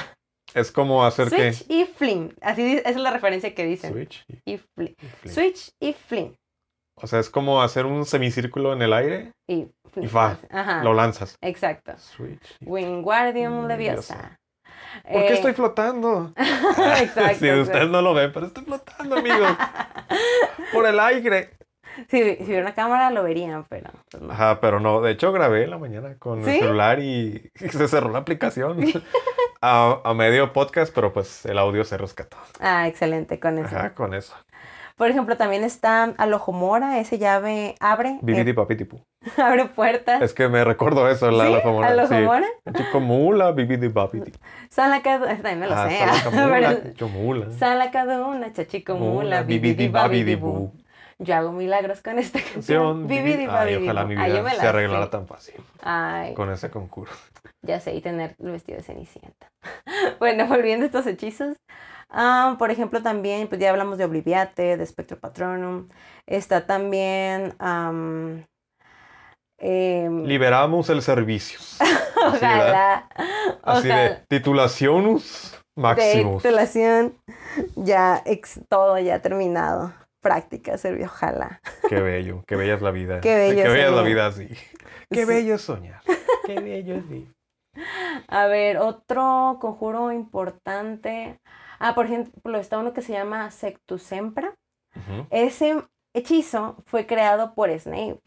Es como hacer que... Switch y Flim. Así esa es la referencia que dicen. Switch y- Y fli- y flick. Switch y Flim. O sea, es como hacer un semicírculo en el aire, Y. Y fa. Ajá. lo lanzas. Exacto. Switch. Wingardium Leviosa. Leviosa. ¿Por qué Eh, estoy flotando? Exacto, Si ustedes no lo ven, pero estoy flotando, amigos. Por el aire. Si, si hubiera una cámara lo verían, pero pues no. Ajá, pero no. De hecho, grabé en la mañana con el ¿Sí? celular y se cerró la aplicación. A, a medio podcast, pero pues el audio se rescató. Ah, excelente con eso. Ajá, con eso. Por ejemplo, también está Alojomora, ese llave abre, Bibidi eh, papitipu. abre puertas. Es que me recuerdo eso, la ¿Sí? Alojomora. Sí. Alojomora. Chico mula, bibidi papitipu. Salacadu, ese también me lo Ah, sé. salacamula, pero- chomula. Salacaduna, chachico Yo hago milagros con esta canción. Canción, Bibidi Ay, ojalá mi yo vida me la se arreglara sé. tan fácil Ay, con ese concurso. ya sé, y tener el vestido de Cenicienta. bueno, volviendo a estos hechizos. ah, por ejemplo, también, pues ya hablamos de Obliviate, de Spectro Patronum. Está también. am, em, Liberamos el servicio. Ojalá. Así ojalá. de titulacionus de maximus. titulación, ya ex- todo ya terminado. Práctica servir, ojalá. Qué bello, qué bella es la vida. Qué bello Qué bella es la soñar. vida así. Qué Sí. bello es soñar. Qué bello es vivir. A ver, otro conjuro importante. Ah, por ejemplo, está uno que se llama Sectusempra. Ujú. Ese hechizo fue creado por Snape.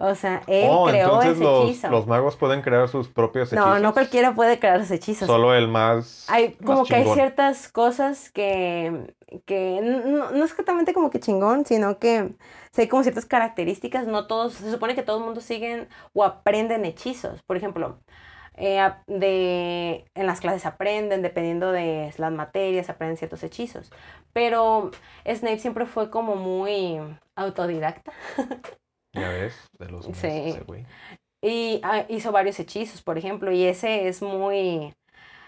O sea, él Oh, creó entonces ese los, hechizo. los magos pueden crear sus propios hechizos. no, no cualquiera puede crear los hechizos. Solo el más. Hay más como que hay ciertas cosas que, que no, no es exactamente como que chingón, sino que hay como ciertas características. No todos, se supone que todo el mundo siguen o aprenden hechizos. Por ejemplo, eh, de, en las clases aprenden, dependiendo de las materias, aprenden ciertos hechizos. Pero Snape siempre fue como muy autodidacta. Ya ves, de los Sí. más, ese güey. Y ah, hizo varios hechizos, por ejemplo, y ese es muy,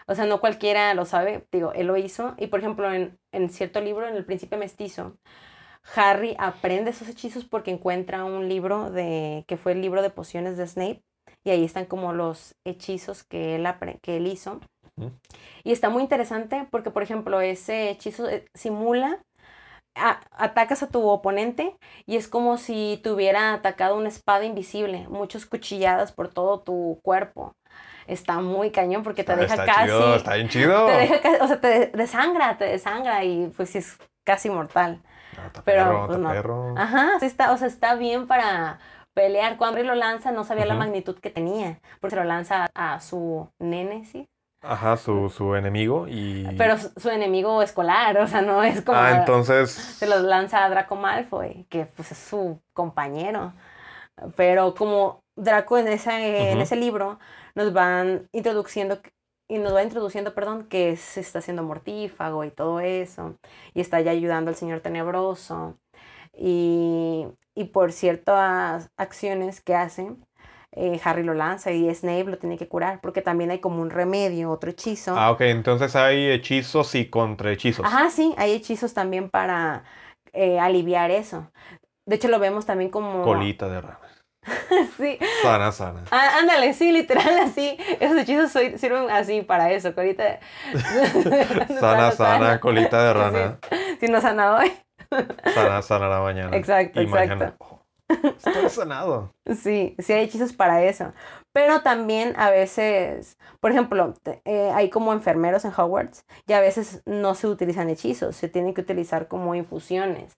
o sea, no cualquiera lo sabe, digo, él lo hizo. Y por ejemplo, en, en cierto libro, en El Príncipe Mestizo, Harry aprende esos hechizos porque encuentra un libro de, que fue el libro de pociones de Snape, y ahí están como los hechizos que él, que él hizo. Y está muy interesante porque, por ejemplo, ese hechizo eh, simula, a- atacas a tu oponente y es como si te hubiera atacado una espada invisible, muchas cuchilladas por todo tu cuerpo. Está muy cañón porque te Está- deja está casi... chido, está bien chido. Te deja casi, o sea, te desangra, te desangra y pues es casi mortal. No, pero, perro, pues, está no. perro. Ajá, sí está, o sea, está bien para pelear. Cuando él lo lanza no sabía la magnitud que tenía, porque se lo lanza a, a su nene, ¿sí? Ajá, su, su enemigo y... Pero su, su enemigo escolar, o sea, no es como... Ah, entonces... Se los lanza a Draco Malfoy, que pues es su compañero. Pero como Draco en, esa, en ese libro nos van introduciendo y nos va introduciendo, perdón, que se está haciendo mortífago y todo eso, y está ya ayudando al Señor Tenebroso, y, y por ciertas acciones que hace, eh, Harry lo lanza y Snape lo tiene que curar, porque también hay como un remedio, otro hechizo. Ah, ok, entonces hay hechizos y contrahechizos. Ajá, sí, hay hechizos también para eh, aliviar eso. De hecho, lo vemos también como... Colita de rana. sí. Sana, sana. Ah, ándale, sí, literal, así. Esos hechizos soy- sirven así para eso, colita. Sana, sana, colita de rana. Si no sana hoy. Sana, sana la mañana. Exacto, y exacto. mañana. Estoy sanado. Sí, sí hay hechizos para eso. Pero también a veces, por ejemplo, eh, hay como enfermeros en Hogwarts y a veces no se utilizan hechizos, se tienen que utilizar como infusiones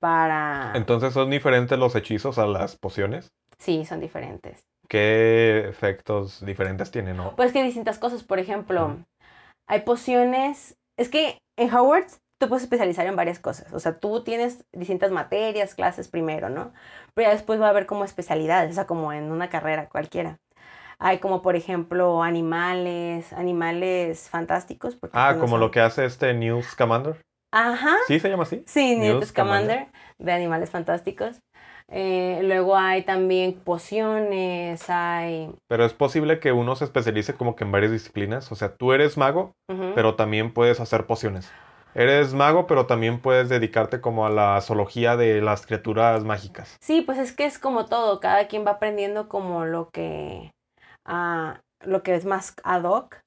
para... Entonces son diferentes los hechizos a las pociones. Sí, son diferentes. ¿Qué efectos diferentes tienen? no? Pues que hay distintas cosas, por ejemplo, hay pociones, es que en Hogwarts tú puedes especializar en varias cosas, o sea, tú tienes distintas materias, clases primero, ¿no? Pero ya después va a haber como especialidades, o sea, como en una carrera cualquiera. Hay como, por ejemplo, animales, animales fantásticos. porque Ah, pues, como son- lo que hace este News Commander. Ajá, ¿Sí se llama así? sí, Newt Scamander, de animales fantásticos. Eh, luego hay también pociones, hay... Pero es posible que uno se especialice como que en varias disciplinas. O sea, tú eres mago, pero también puedes hacer pociones. Eres mago, pero también puedes dedicarte como a la zoología de las criaturas mágicas. Sí, pues es que es como todo, cada quien va aprendiendo como lo que, ah, lo que es más ad hoc.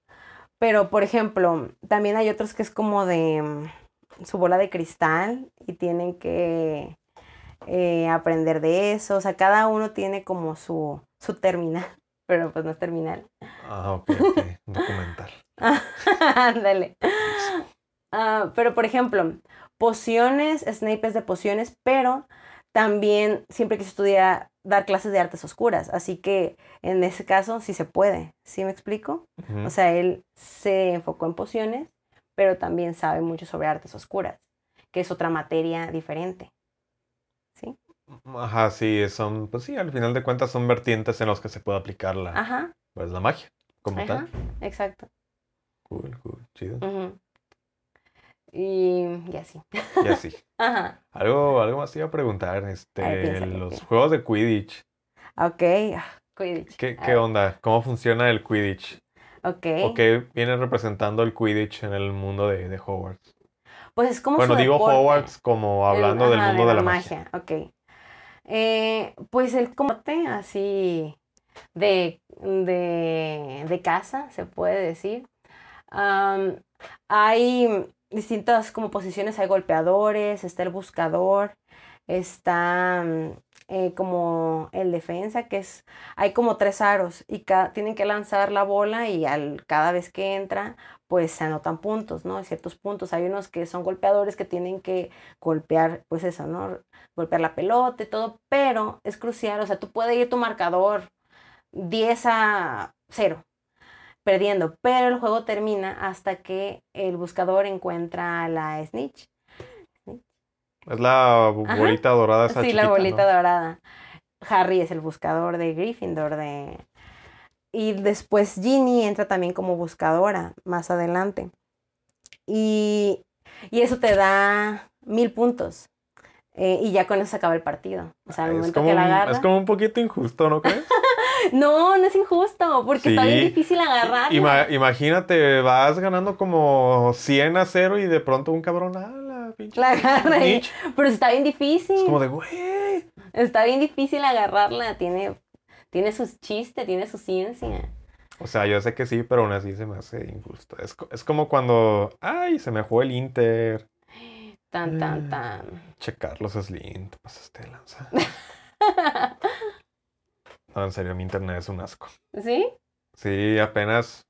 Pero, por ejemplo, también hay otros que es como de mm, su bola de cristal y tienen que eh, aprender de eso. O sea, cada uno tiene como su, su terminal, pero pues no es terminal. Ah, ok, ok. Documental. Ándale. Ah, pero, por ejemplo, pociones, Snape es de pociones, pero también siempre quiso estudiar, dar clases de artes oscuras. Así que en ese caso sí se puede. ¿Sí me explico? O sea, él se enfocó en pociones, pero también sabe mucho sobre artes oscuras, que es otra materia diferente. ¿Sí? Ajá, sí, son, pues sí, al final de cuentas son vertientes en los que se puede aplicar la, Ajá, pues, la magia, como ajá, tal. exacto. Cool, cool, chido. Ujú. Y, y así. Y así. Ajá. Algo, algo más te iba a preguntar, este, A ver, piénsale, los juegos de Quidditch, Ok. ah, Quidditch. ¿qué, qué onda? ¿Cómo funciona el Quidditch? Ok. ¿O qué viene representando el Quidditch en el mundo de, de Hogwarts? Pues es como Bueno, su digo deporte. Hogwarts como El- hablando del ajá, mundo de la, magia. Ok. Eh, pues el combate así de, de, de casa, se puede decir. Hay distintas como posiciones, hay golpeadores, está el buscador, está mm, eh, como el defensa, que es, hay como tres aros y tienen que lanzar la bola y al, cada vez que entra, pues se anotan puntos, ¿no? Ciertos puntos. Hay unos que son golpeadores que tienen que golpear, pues eso, ¿no? Golpear la pelota y todo, pero es crucial, o sea, tú puedes ir tu marcador 10 a 0, perdiendo, pero el juego termina hasta que el buscador encuentra a la snitch. Es la bolita dorada esa Sí, la bolita dorada. Harry es el buscador de Gryffindor de... Y después Ginny entra también como buscadora más adelante. Y, y eso te da mil puntos. Eh, y ya con eso se acaba el partido. O sea, al momento que la agarra... Es como un poquito injusto, ¿no crees? no, no es injusto, porque está bien difícil agarrarla. imagínate, vas ganando como 100 a 0 y de pronto un cabrón, ah, la pinche. La agarra. Pero está bien difícil. Es como de, güey. Está bien difícil agarrarla, tiene, tiene sus chistes, tiene su ciencia. O sea, yo sé que sí, pero aún así se me hace injusto. Es, es como cuando, ay, se me jugó el Inter. Tan, tan, tan. Che, Carlos Slim, te pasaste de lanza. no, en serio, mi internet es un asco. ¿Sí? Sí, apenas.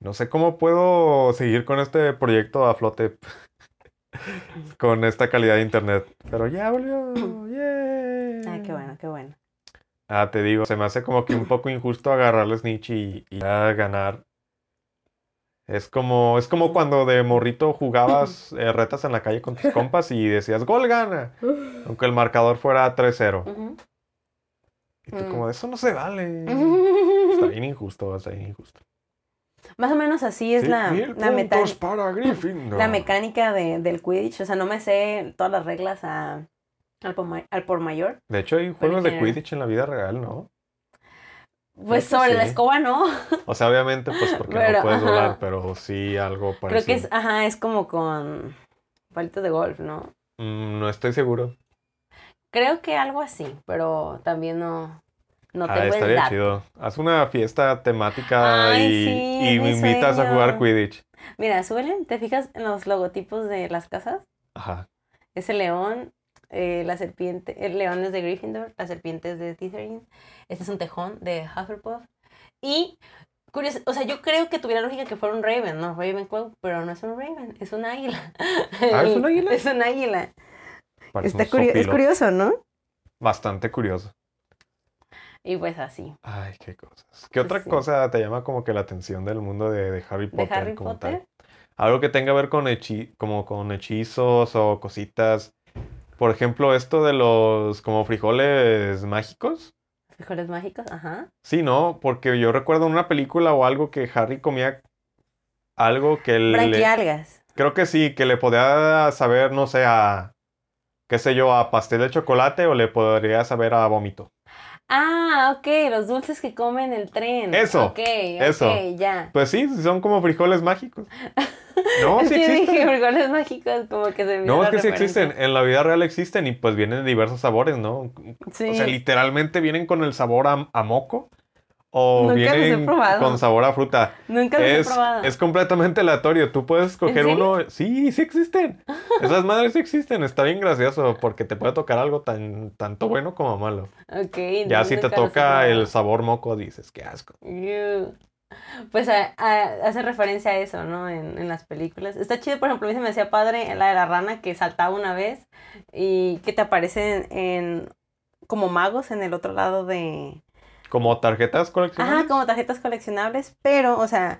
No sé cómo puedo seguir con este proyecto a flote. con esta calidad de internet. Pero ya volvió. Ay, qué bueno, qué bueno. Ah, te digo, se me hace como que un poco injusto agarrarles Snitch y, y ganar es como, es como cuando de morrito jugabas eh, retas en la calle con tus compas y decías, gol gana, aunque el marcador fuera 3-0. Y tú como, eso no se vale. está bien injusto, está bien injusto. Más o menos así es la, la, para la mecánica de, del Quidditch. O sea, no me sé todas las reglas a, al, por, al por mayor. De hecho, hay juegos de Quidditch en la vida real, ¿no? Pues sobre la escoba no. O sea, obviamente, pues porque no puedes volar, pero sí algo parecido. Creo que es, ajá, es como con palitos de golf, ¿no? Mm, no estoy seguro. Creo que algo así, pero también no, no ah, estaría chido. Haz una fiesta temática y, me invitas a jugar Quidditch. Mira, súbele, ¿te fijas en los logotipos de las casas? Ajá. Ese león eh, la serpiente, el león es de Gryffindor, la serpiente es de Slytherin, este es un tejón de Hufflepuff. Y, curioso, o sea, yo creo que tuviera lógica que fuera un Raven, ¿no? Ravenclaw, pero no es un Raven, es un águila. ¿Ah, es un águila? es un águila. Está es curioso, ¿no? Bastante curioso. Y pues así. Ay, qué cosas. ¿Qué otra cosa te llama como que la atención del mundo de, Harry Potter? ¿De Harry Potter? Algo que tenga que ver con, como con hechizos o cositas por ejemplo, esto de los como frijoles mágicos. Frijoles mágicos, ajá. Sí, ¿no? Porque yo recuerdo en una película o algo que Harry comía algo que le... Creo que sí, que le podía saber, no sé, a... qué sé yo, a pastel de chocolate o le podría saber a vómito. Ah, ok, los dulces que comen el tren. Eso. Ok, eso. ya. Pues sí, son como frijoles mágicos. No, sí existen. dije frijoles mágicos como que se No, es que sí existen. En la vida real existen y pues vienen de diversos sabores, ¿no? Sí. O sea, literalmente vienen con el sabor a moco o vienen con sabor a fruta. Nunca los es, he probado. Es completamente aleatorio. Tú puedes escoger uno. Sí, sí existen. Esas madres sí existen. Está bien gracioso porque te puede tocar algo tan tanto bueno como malo. Ok. Ya si te toca el sabor moco, dices, qué asco. Pues hace referencia a eso, ¿no? En, en, las películas. Está chido, por ejemplo, a mí se me decía padre la de la rana que saltaba una vez y que te aparecen en como magos en el otro lado de como tarjetas coleccionables. Ajá, como tarjetas coleccionables, pero, o sea,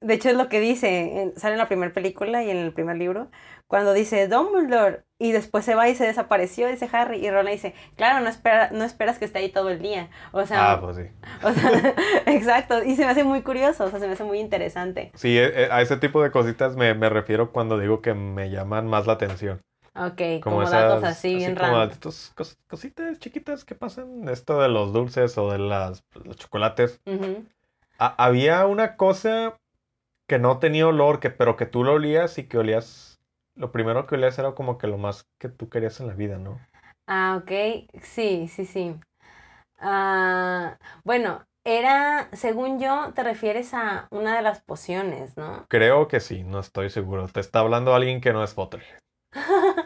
de hecho es lo que dice, sale en la primera película y en el primer libro, cuando dice Dumbledore y después se va y se desapareció, dice Harry, y Ron le dice, claro, no, espera, no esperas que esté ahí todo el día. O sea, ah, pues sí. O sea, exacto, y se me hace muy curioso, o sea, se me hace muy interesante. Sí, e, e, a ese tipo de cositas me, me refiero cuando digo que me llaman más la atención. Ok, como, datos así, bien raros. cositas chiquitas que pasan, esto de los dulces o de las, los chocolates. había una cosa que no tenía olor, que, pero que tú lo olías y que olías, lo primero que olías era como que lo más que tú querías en la vida, ¿no? Ah, ok, sí, sí, sí. Ah, bueno, Era, según yo, te refieres a una de las pociones, ¿no? Creo que sí, no estoy seguro. Te está hablando alguien que no es Potterhead.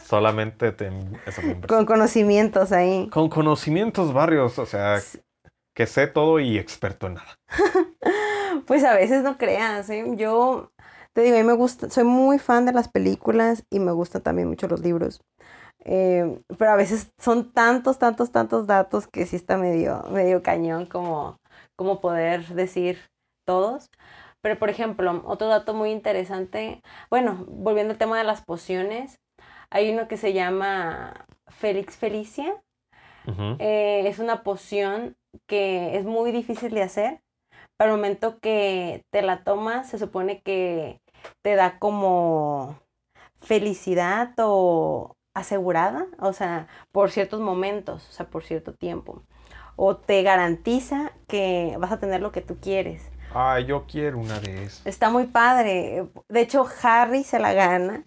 Solamente te. Con conocimientos ahí. Con conocimientos varios, o sea, que sé todo y experto en nada. Pues a veces no creas, ¿eh? Yo te digo, a mí me gusta, soy muy fan de las películas y me gustan también mucho los libros. Eh, pero a veces son tantos, tantos, tantos datos que sí está medio, medio cañón como, como poder decir todos. Pero por ejemplo, otro dato muy interesante, bueno, volviendo al tema de las pociones, hay uno que se llama Félix Felicia. Eh, es una poción que es muy difícil de hacer. Para el momento que te la tomas, se supone que te da como felicidad o asegurada, o sea, por ciertos momentos, o sea, por cierto tiempo. O te garantiza que vas a tener lo que tú quieres. Ay, yo quiero una de esas. Está muy padre. De hecho, Harry se la gana.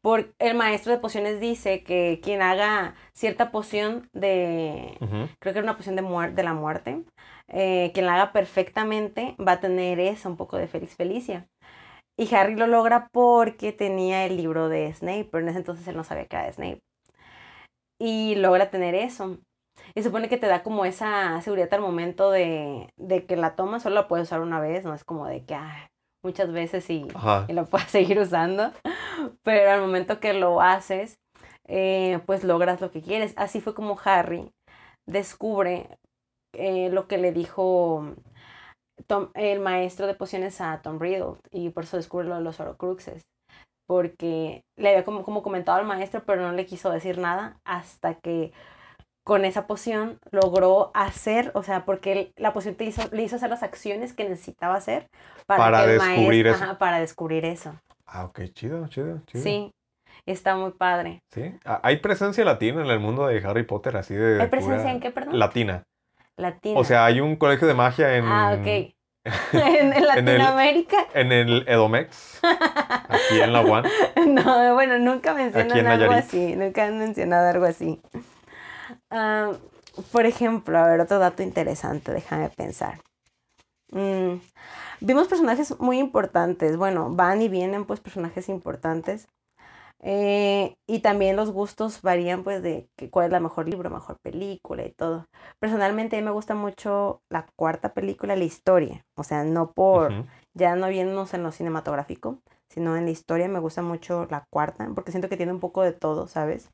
Por el maestro de pociones dice que quien haga cierta poción de, creo que era una poción de, de la muerte, eh, quien la haga perfectamente va a tener eso, un poco de Félix Felicia. Y Harry lo logra porque tenía el libro de Snape, pero en ese entonces él no sabía que era de Snape. Y logra tener eso. Y supone que te da como esa seguridad al momento de, de que la tomas, solo la puedes usar una vez, no es como de que ah, muchas veces y, y la puedes seguir usando. Pero al momento que lo haces, eh, pues logras lo que quieres. Así fue como Harry descubre eh, lo que le dijo Tom- el maestro de pociones a Tom Riddle y por eso descubre lo de los Horcruxes. Porque le había como, como comentado al maestro, pero no le quiso decir nada hasta que con esa poción logró hacer, o sea, porque él- la poción te hizo, le hizo hacer las acciones que necesitaba hacer para, Para que el descubrir maestro- eso. ajá, para descubrir eso. Ah, ok, chido, chido, chido. Sí, está muy padre. Sí. Ah, Hay presencia latina en el mundo de Harry Potter, así de. ¿Hay presencia en qué, perdón? Latina. Latina. O sea, hay un colegio de magia en. Ah, ok. en, Latinoamérica. En el Edomex. Aquí en la UAN. No, bueno, nunca mencionan algo así. Nunca han mencionado algo así. Ah, por ejemplo, a ver, otro dato interesante, déjame pensar. Mm, vimos personajes muy importantes. Bueno, van y vienen pues personajes importantes. Eh, y también los gustos varían pues de cuál es la mejor libro, mejor película y todo. Personalmente a mí me gusta mucho la cuarta película, la historia. O sea, no por, Ujú. ya no viéndonos en lo cinematográfico, sino en la historia me gusta mucho la cuarta, porque siento que tiene un poco de todo, ¿sabes?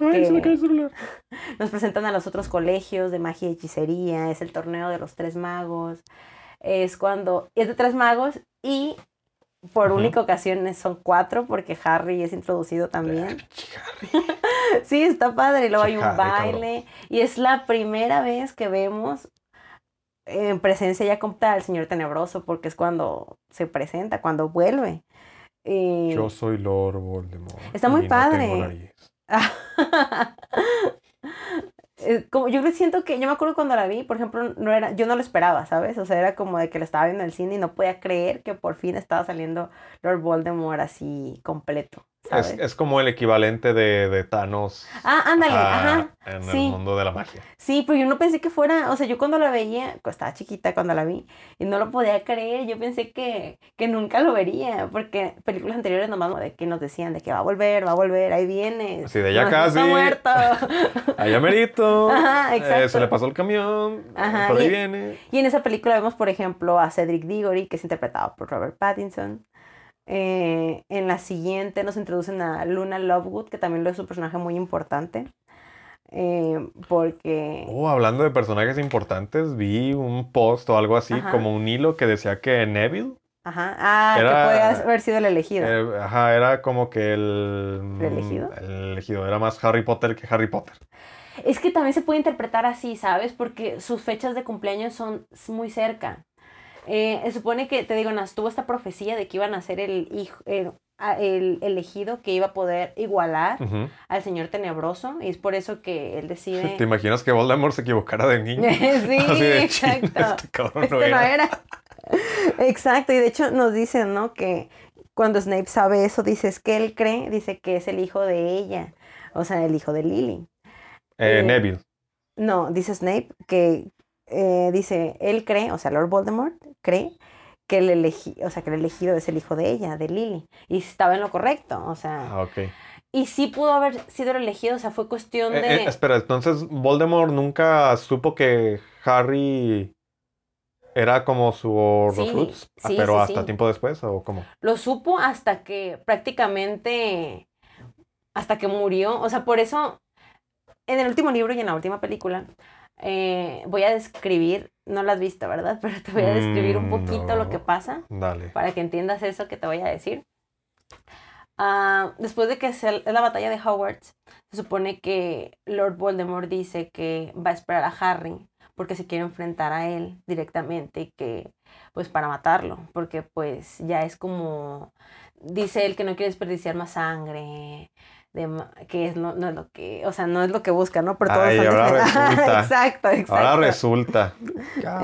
Ay, se me que- cae el celular. Nos presentan a los otros colegios de magia y hechicería, es el torneo de los tres magos, es cuando, es de tres magos y por única ocasión son cuatro, porque Harry es introducido también. Sí, está padre. Y luego hay un Harry, cabrón. baile. Y es la primera vez que vemos en presencia ya completa al Señor Tenebroso, porque es cuando se presenta, cuando vuelve. Y- Yo soy Lord Voldemort. Está muy y no tengo padre. nariz. Como yo siento que yo me acuerdo cuando la vi, por ejemplo, no era, yo no lo esperaba, ¿sabes? O sea, era como de que la estaba viendo en el cine y no podía creer que por fin estaba saliendo Lord Voldemort así completo, Es, es como el equivalente de, de Thanos. Ah, ándale, ajá, ajá. En sí. el mundo de la magia. Sí, pero yo no pensé que fuera, o sea, yo cuando la veía, estaba chiquita cuando la vi, y no lo podía creer, yo pensé que, que nunca lo vería, porque películas anteriores nomás de que nos decían de que va a volver, va a volver, ahí viene. Así de, no, no está casi. muerto. Allá merito. Ajá, eh, exacto. se le pasó el camión. Ajá, Por ahí y- viene. Y en esa película vemos, por ejemplo, a Cedric Diggory, que es interpretado por Robert Pattinson. Eh, en la siguiente nos introducen a Luna Lovegood, que también es un personaje muy importante. eh, porque... Oh, hablando de personajes importantes, vi un post o algo así, Ajá. como un hilo que decía que Neville, Ajá. Ah, Era- que podía haber sido el elegido. eh, ajá, era como que el, ¿El elegido? el elegido, era más Harry Potter que Harry Potter. Es que también se puede interpretar así, ¿sabes? Porque sus fechas de cumpleaños son muy cerca. Eh, se supone que, te digo, nas- tuvo esta profecía de que iban a ser el hijo, el, el elegido que iba a poder igualar al señor tenebroso. Y es por eso que él decide. ¿Te imaginas que Voldemort se equivocara de niño? sí, Así de, "Chin, exacto. Este cabrón Este no no era". era. Exacto, y de hecho nos dicen, ¿no? Que cuando Snape sabe eso, dice, es que él cree, dice que es el hijo de ella, o sea, el hijo de Lily. Eh, Eh, Neville. No, dice Snape que eh, dice, él cree, o sea, Lord Voldemort cree que el, elegi o sea, que el elegido es el hijo de ella, de Lily. Y estaba en lo correcto, o sea. Ah, ok. Y sí pudo haber sido el elegido, o sea, fue cuestión Eh, de... eh, espera, entonces Voldemort nunca supo que Harry era como su Horcrux, Ah, sí, pero sí, hasta sí. tiempo después, ¿o cómo? Lo supo hasta que prácticamente, hasta que murió. O sea, por eso, en el último libro y en la última película, eh, voy a describir, no lo has visto, ¿verdad? Pero te voy a describir un Mm, poquito lo no. que pasa Dale. para que entiendas eso que te voy a decir. Ah, después de que se, es la batalla de Hogwarts, se supone que Lord Voldemort dice que va a esperar a Harry porque se quiere enfrentar a él directamente y que pues para matarlo, porque pues ya es como dice él que no quiere desperdiciar más sangre, de ma- que es no, no es lo que, o sea, no es lo que busca, ¿no? Pero todos Ay, ahora resulta. exacto, exacto. Ahora resulta.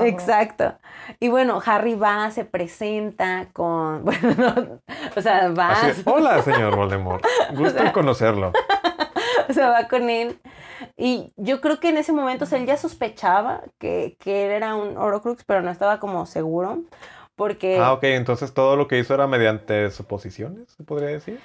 Exacto. Y bueno, Harry va, se presenta con, bueno, no, o sea, va, Así Hola, señor Voldemort. Gusto en conocerlo. o sea, va con él. Y yo creo que en ese momento, o sea, él ya sospechaba que, que él era un Horcrux, pero no estaba como seguro, porque Ah, ok, entonces todo lo que hizo era mediante suposiciones, se podría decir.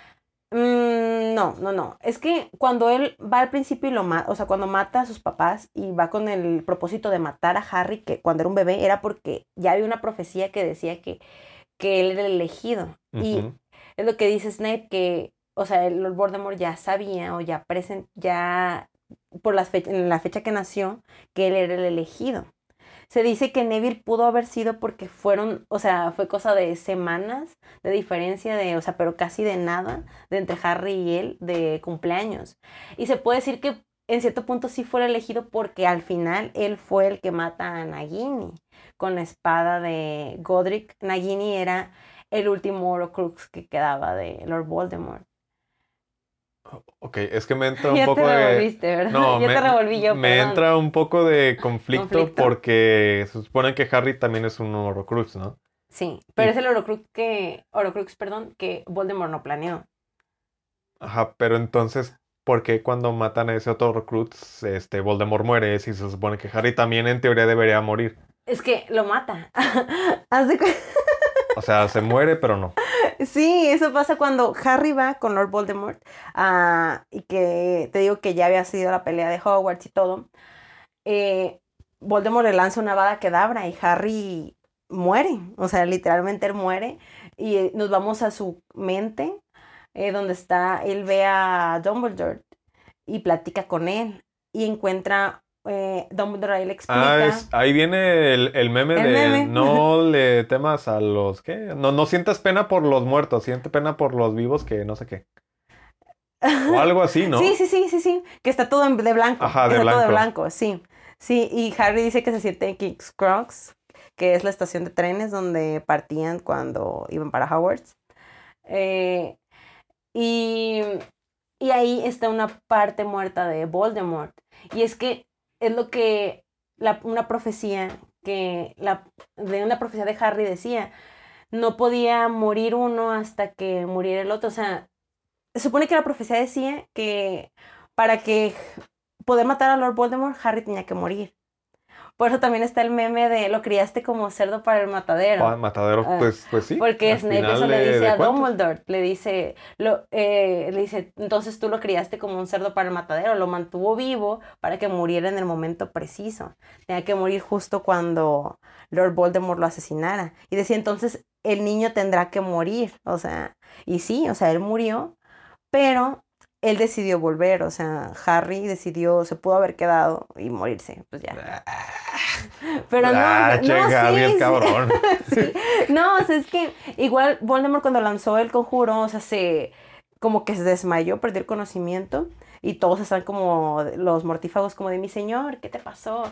Mm, no, no, no. Es que cuando él va al principio y lo mata, o sea, cuando mata a sus papás y va con el propósito de matar a Harry, que cuando era un bebé, era porque ya había una profecía que decía que, que él era el elegido. Y es lo que dice Snape, que, o sea, el Lord Voldemort ya sabía o ya presen ya por las fe- en la fecha que nació, que él era el elegido. Se dice que Neville pudo haber sido porque fueron, o sea, fue cosa de semanas de diferencia de, o sea, pero casi de nada, de entre Harry y él de cumpleaños. Y se puede decir que en cierto punto sí fue el elegido porque al final él fue el que mata a Nagini con la espada de Godric. Nagini era el último Horcrux que quedaba de Lord Voldemort. Ok, es que me entra un ya poco te de... ¿verdad? No, ya me, te revolví yo, me perdón. entra un poco de conflicto, Conflicto. porque se supone que Harry también es un Horcrux, ¿no? Sí, pero Y- es el Horcrux que, Horcrux, perdón, que Voldemort no planeó. Ajá, pero entonces, ¿por qué cuando matan a ese otro Horcrux, este Voldemort muere si se supone que Harry también en teoría debería morir? Es que lo mata. Haz de O sea, se muere, pero no. Sí, eso pasa cuando Harry va con Lord Voldemort ah, y que te digo que ya había sido la pelea de Hogwarts y todo. eh, Voldemort le lanza una vada quedabra y Harry muere, o sea, literalmente él muere y eh, nos vamos a su mente eh, donde está, él ve a Dumbledore y platica con él y encuentra, eh, Dumbledore ahí le explica. Ah, es- ahí viene el, el meme El de meme. no le temas a los ¿qué? No, no sientas pena por los muertos, siente pena por los vivos que no sé qué. O algo así, ¿no? Sí, sí, sí, sí, sí. Que está todo de blanco. Ajá, que de está todo de blanco. blanco, sí. Sí, y Harry dice que se siente en King's Cross, que es la estación de trenes donde partían cuando iban para Hogwarts. Eh, y, y ahí está una parte muerta de Voldemort. Y es que es lo que la- una profecía que la, de una profecía de Harry decía, no podía morir uno hasta que muriera el otro. O sea, se supone que la profecía decía que para que poder matar a Lord Voldemort, Harry tenía que morir. Por eso también está el meme de lo criaste como cerdo para el matadero. Pa- Matadero, Ah, pues, pues sí. Porque Snape eso le dice a. Dumbledore, le dice, lo, eh, le dice, entonces tú lo criaste como un cerdo para el matadero, lo mantuvo vivo para que muriera en el momento preciso. Tenía que morir justo cuando Lord Voldemort lo asesinara. Y decía, entonces el niño tendrá que morir. O sea, y sí, o sea, él murió, pero él decidió volver. O sea, Harry decidió, se pudo haber quedado y morirse. Pues ya. Pero no, ah, no, che, Harry sí, es sí. cabrón. Sí. No, o sea, es que igual Voldemort cuando lanzó el conjuro, o sea, se como que se desmayó, perdió el conocimiento y todos están como los mortífagos como de mi señor, ¿qué te pasó?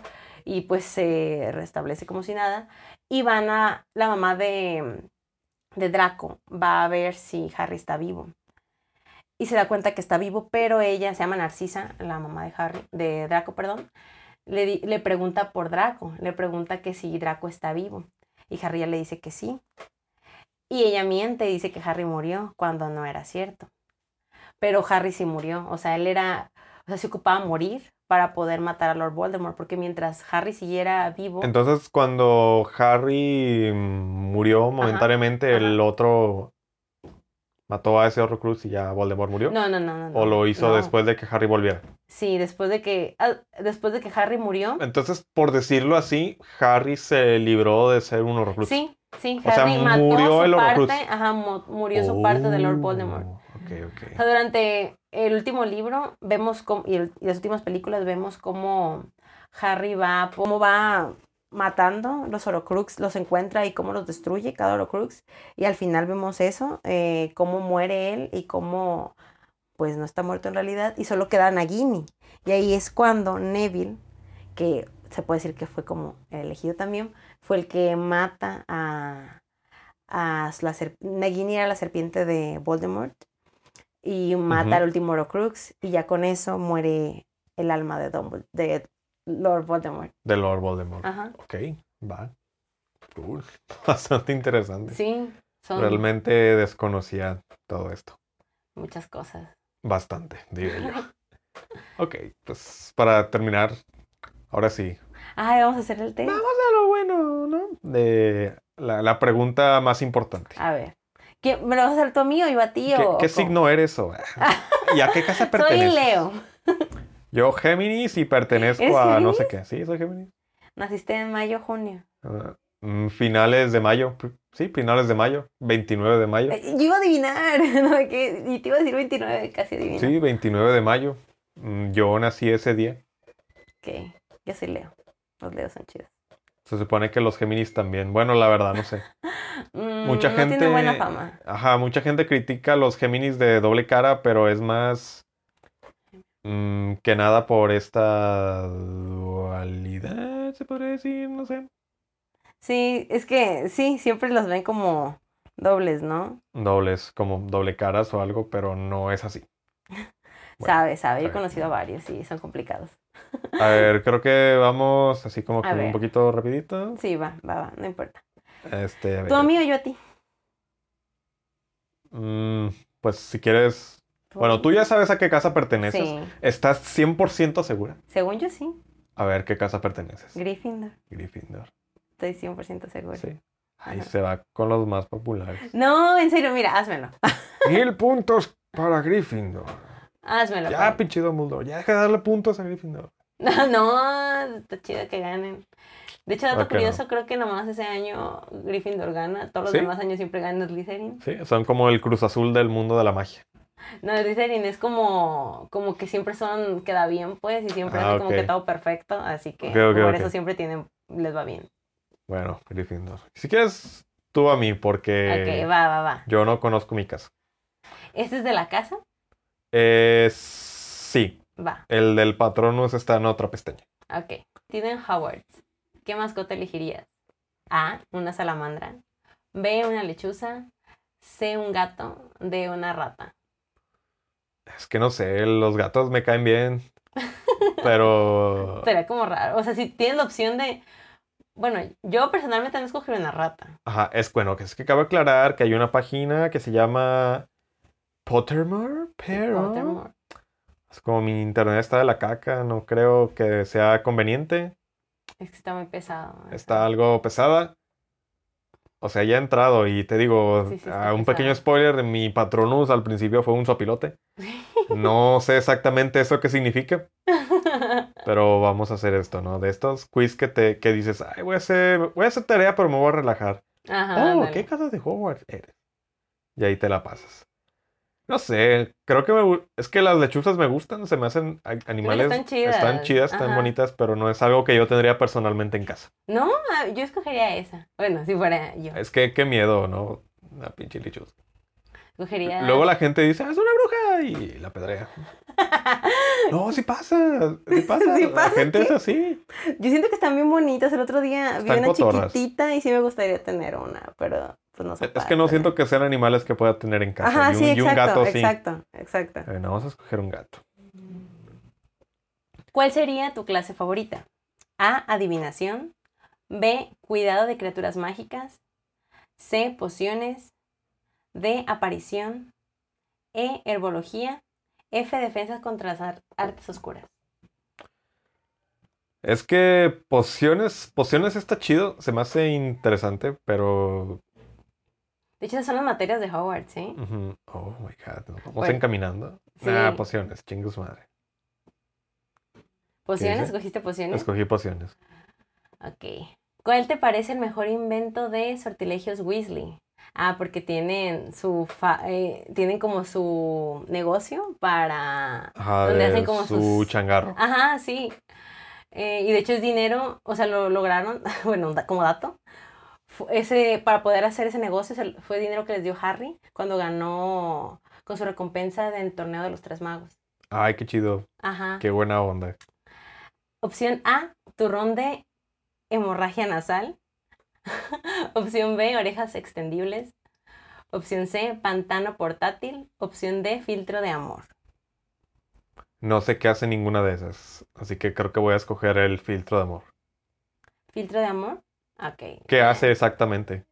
Y pues se restablece como si nada y van a la mamá de de Draco va a ver si Harry está vivo. Y se da cuenta que está vivo, pero ella se llama Narcisa, la mamá de Harry, de Draco, perdón. Le, di- le pregunta por Draco, le pregunta que si Draco está vivo. Y Harry ya le dice que sí. Y ella miente y dice que Harry murió cuando no era cierto. Pero Harry sí murió. O sea, él era, o sea, se ocupaba morir para poder matar a Lord Voldemort, porque mientras Harry siguiera vivo, Entonces, cuando Harry mm, murió momentáneamente, el ajá. otro mató a ese Horrocrux y ya Voldemort murió. no, no, no, no, ¿O lo hizo no. después de que Harry volviera? Sí, después de que ah, después de que Harry murió, Entonces, por decirlo así, Harry se libró de ser un Horrocrux. sí, sí, O sea, Harry mató murió su parte, Horrocrux. ajá, mu- murió su parte de Lord Voldemort. Oh, Ok, ok. O sea, durante el último libro vemos cómo, y, el- y las últimas películas vemos cómo Harry va, cómo va matando los Horcrux, los encuentra y cómo los destruye cada Horcrux. Y al final vemos eso, eh, cómo muere él y cómo pues no está muerto en realidad y solo queda Nagini. Y ahí es cuando Neville, que se puede decir que fue como el elegido también, fue el que mata a, a la Nagini era la serpiente de Voldemort y mata al último Horcrux y ya con eso muere el alma de, Dumbledore, de Lord Voldemort. De Lord Voldemort. Ajá. Ok, va. Cool. Bastante interesante. Sí, son Realmente desconocía todo esto. muchas cosas. Bastante, diría yo. Ok, pues para terminar, ahora sí. Ay, vamos a hacer el test. Vamos a lo bueno, ¿no? De la, la pregunta más importante. A ver. ¿Qué, ¿Me lo vas a hacer tú a mí o yo a ti? ¿Qué, o qué signo eres o ¿Y a qué casa Soy perteneces? Leo. Yo Géminis y pertenezco ¿Eres a no sé qué. Sí, soy Géminis. Naciste en mayo, junio. Ah, mm, finales de mayo. Sí, finales de mayo. 29 de mayo. Eh, Yo iba a adivinar, ¿no? ¿Qué? Y te iba a decir 29, casi adivino. Sí, 29 de mayo. Mm, Yo nací ese día. Ok, yo soy Leo. Los Leos son chidos. Se supone que los Géminis también. Bueno, la verdad, no sé. Mm, Mucha no gente. tiene buena fama. Ajá, mucha gente critica a los Géminis de doble cara, pero es más mm, que nada por esta dualidad, se podría decir, no sé. Sí, es que sí, siempre los ven como dobles, ¿no? Dobles, como doble caras o algo, pero no es así. Bueno, sabe, sabe. Yo he conocido a varios y son complicados. A ver, creo que vamos así como que un poquito rapidito. Sí, va, va, va, no importa. Este, a ¿Tú a mí o yo a ti? Mm, pues si quieres. Bueno, tú ya sabes a qué casa perteneces. Sí, ¿Estás 100% segura? según yo sí. A ver, ¿qué casa perteneces? Gryffindor, Gryffindor. estoy 100% segura. Sí. Ahí se va con los más populares. No, en serio, mira, házmelo. Mil puntos para Gryffindor. Házmelo. Ya, pues. pinche Dumbledore. Ya deja de darle puntos a Gryffindor. No, no, está chido que ganen. De hecho, dato curioso, creo que nomás ese año Gryffindor gana. Todos los ¿Sí? demás años siempre gana Slytherin. Sí, son como el Cruz Azul del mundo de la magia. No, Slytherin es como, como que siempre son, queda bien, pues, y siempre Ah, como que todo perfecto. Así que por eso siempre tienen, les va bien. Bueno, Gryffindor. Si quieres, tú a mí, porque va, va, va. yo no conozco mi casa. ¿Este es de la casa? Eh, sí, Va, el del Patronus está en otra pestaña. ok. Tienen Howard. ¿Qué mascota elegirías? A, una salamandra. B, una lechuza. C, un gato. D, una rata. Es que no sé, los gatos me caen bien. Pero. Sería como raro. O sea, si tienes la opción de. Bueno, yo personalmente no escogería una rata. Ajá, es bueno, que es que cabe aclarar que hay una página que se llama Pottermore, pero Pottermore. es como mi internet está de la caca, no creo que sea conveniente, Es que está muy pesado. está algo pesada. O sea, ya he entrado y te digo, Sí, sí, está un pequeño spoiler, de mi Patronus al principio fue un sopilote. No sé exactamente eso qué significa, pero vamos a hacer esto, ¿no? De estos quiz que te que dices, ay, voy a hacer, voy a hacer tarea, pero me voy a relajar. Ajá, Oh. ¿qué casa de Hogwarts eres? Y ahí te la pasas. No sé, creo que me, es que las lechuzas me gustan, se me hacen animales. están chidas, Están chidas, están ajá. bonitas, pero no es algo que yo tendría personalmente en casa. No, ah, yo escogería esa. Bueno, si fuera yo. Es que qué miedo, ¿no? Una pinche lechuza. Escogería. Luego la gente dice, "Ah, es una bruja y la pedrea. No, sí pasa, sí pasa. ¿Sí la gente es así. Yo siento que están bien bonitas. El otro día vi una cotorras. chiquitita y sí me gustaría tener una, pero pues no. Es que no siento que sean animales que pueda tener en casa. Ajá, y un, sí, y un exacto, gato sí. exacto, exacto. Eh, no, vamos a escoger un gato. ¿Cuál sería tu clase favorita? A. Adivinación. B. Cuidado de criaturas mágicas. C. Pociones. D. Aparición. E. Herbología. F. Defensas contra las ar- artes oscuras. Es que pociones, pociones está chido, se me hace interesante, pero... De hecho, esas son las materias de Hogwarts, ¿sí? ujú, Oh my god, nos vamos Bueno, encaminando. sí. Ah, pociones, chingue su madre. ¿Pociones? ¿Escogiste pociones? Escogí pociones. Ok. ¿Cuál te parece el mejor invento de sortilegios Weasley? Ah, porque tienen su fa- eh, tienen como su negocio para Ajá, Donde de hacen como su sus- changarro. Ajá, sí. Eh, y de hecho es dinero, o sea, lo lograron, bueno, como dato, ese, para poder hacer ese negocio fue dinero que les dio Harry cuando ganó con su recompensa del torneo de los tres magos. Ay, qué chido, Ajá. qué buena onda. Opción A, turrón de hemorragia nasal. Opción B, orejas extendibles. Opción C, pantano portátil. Opción D, filtro de amor. No sé qué hace ninguna de esas, así que creo que voy a escoger el filtro de amor. ¿Filtro de amor? Ok. ¿Qué hace exactamente?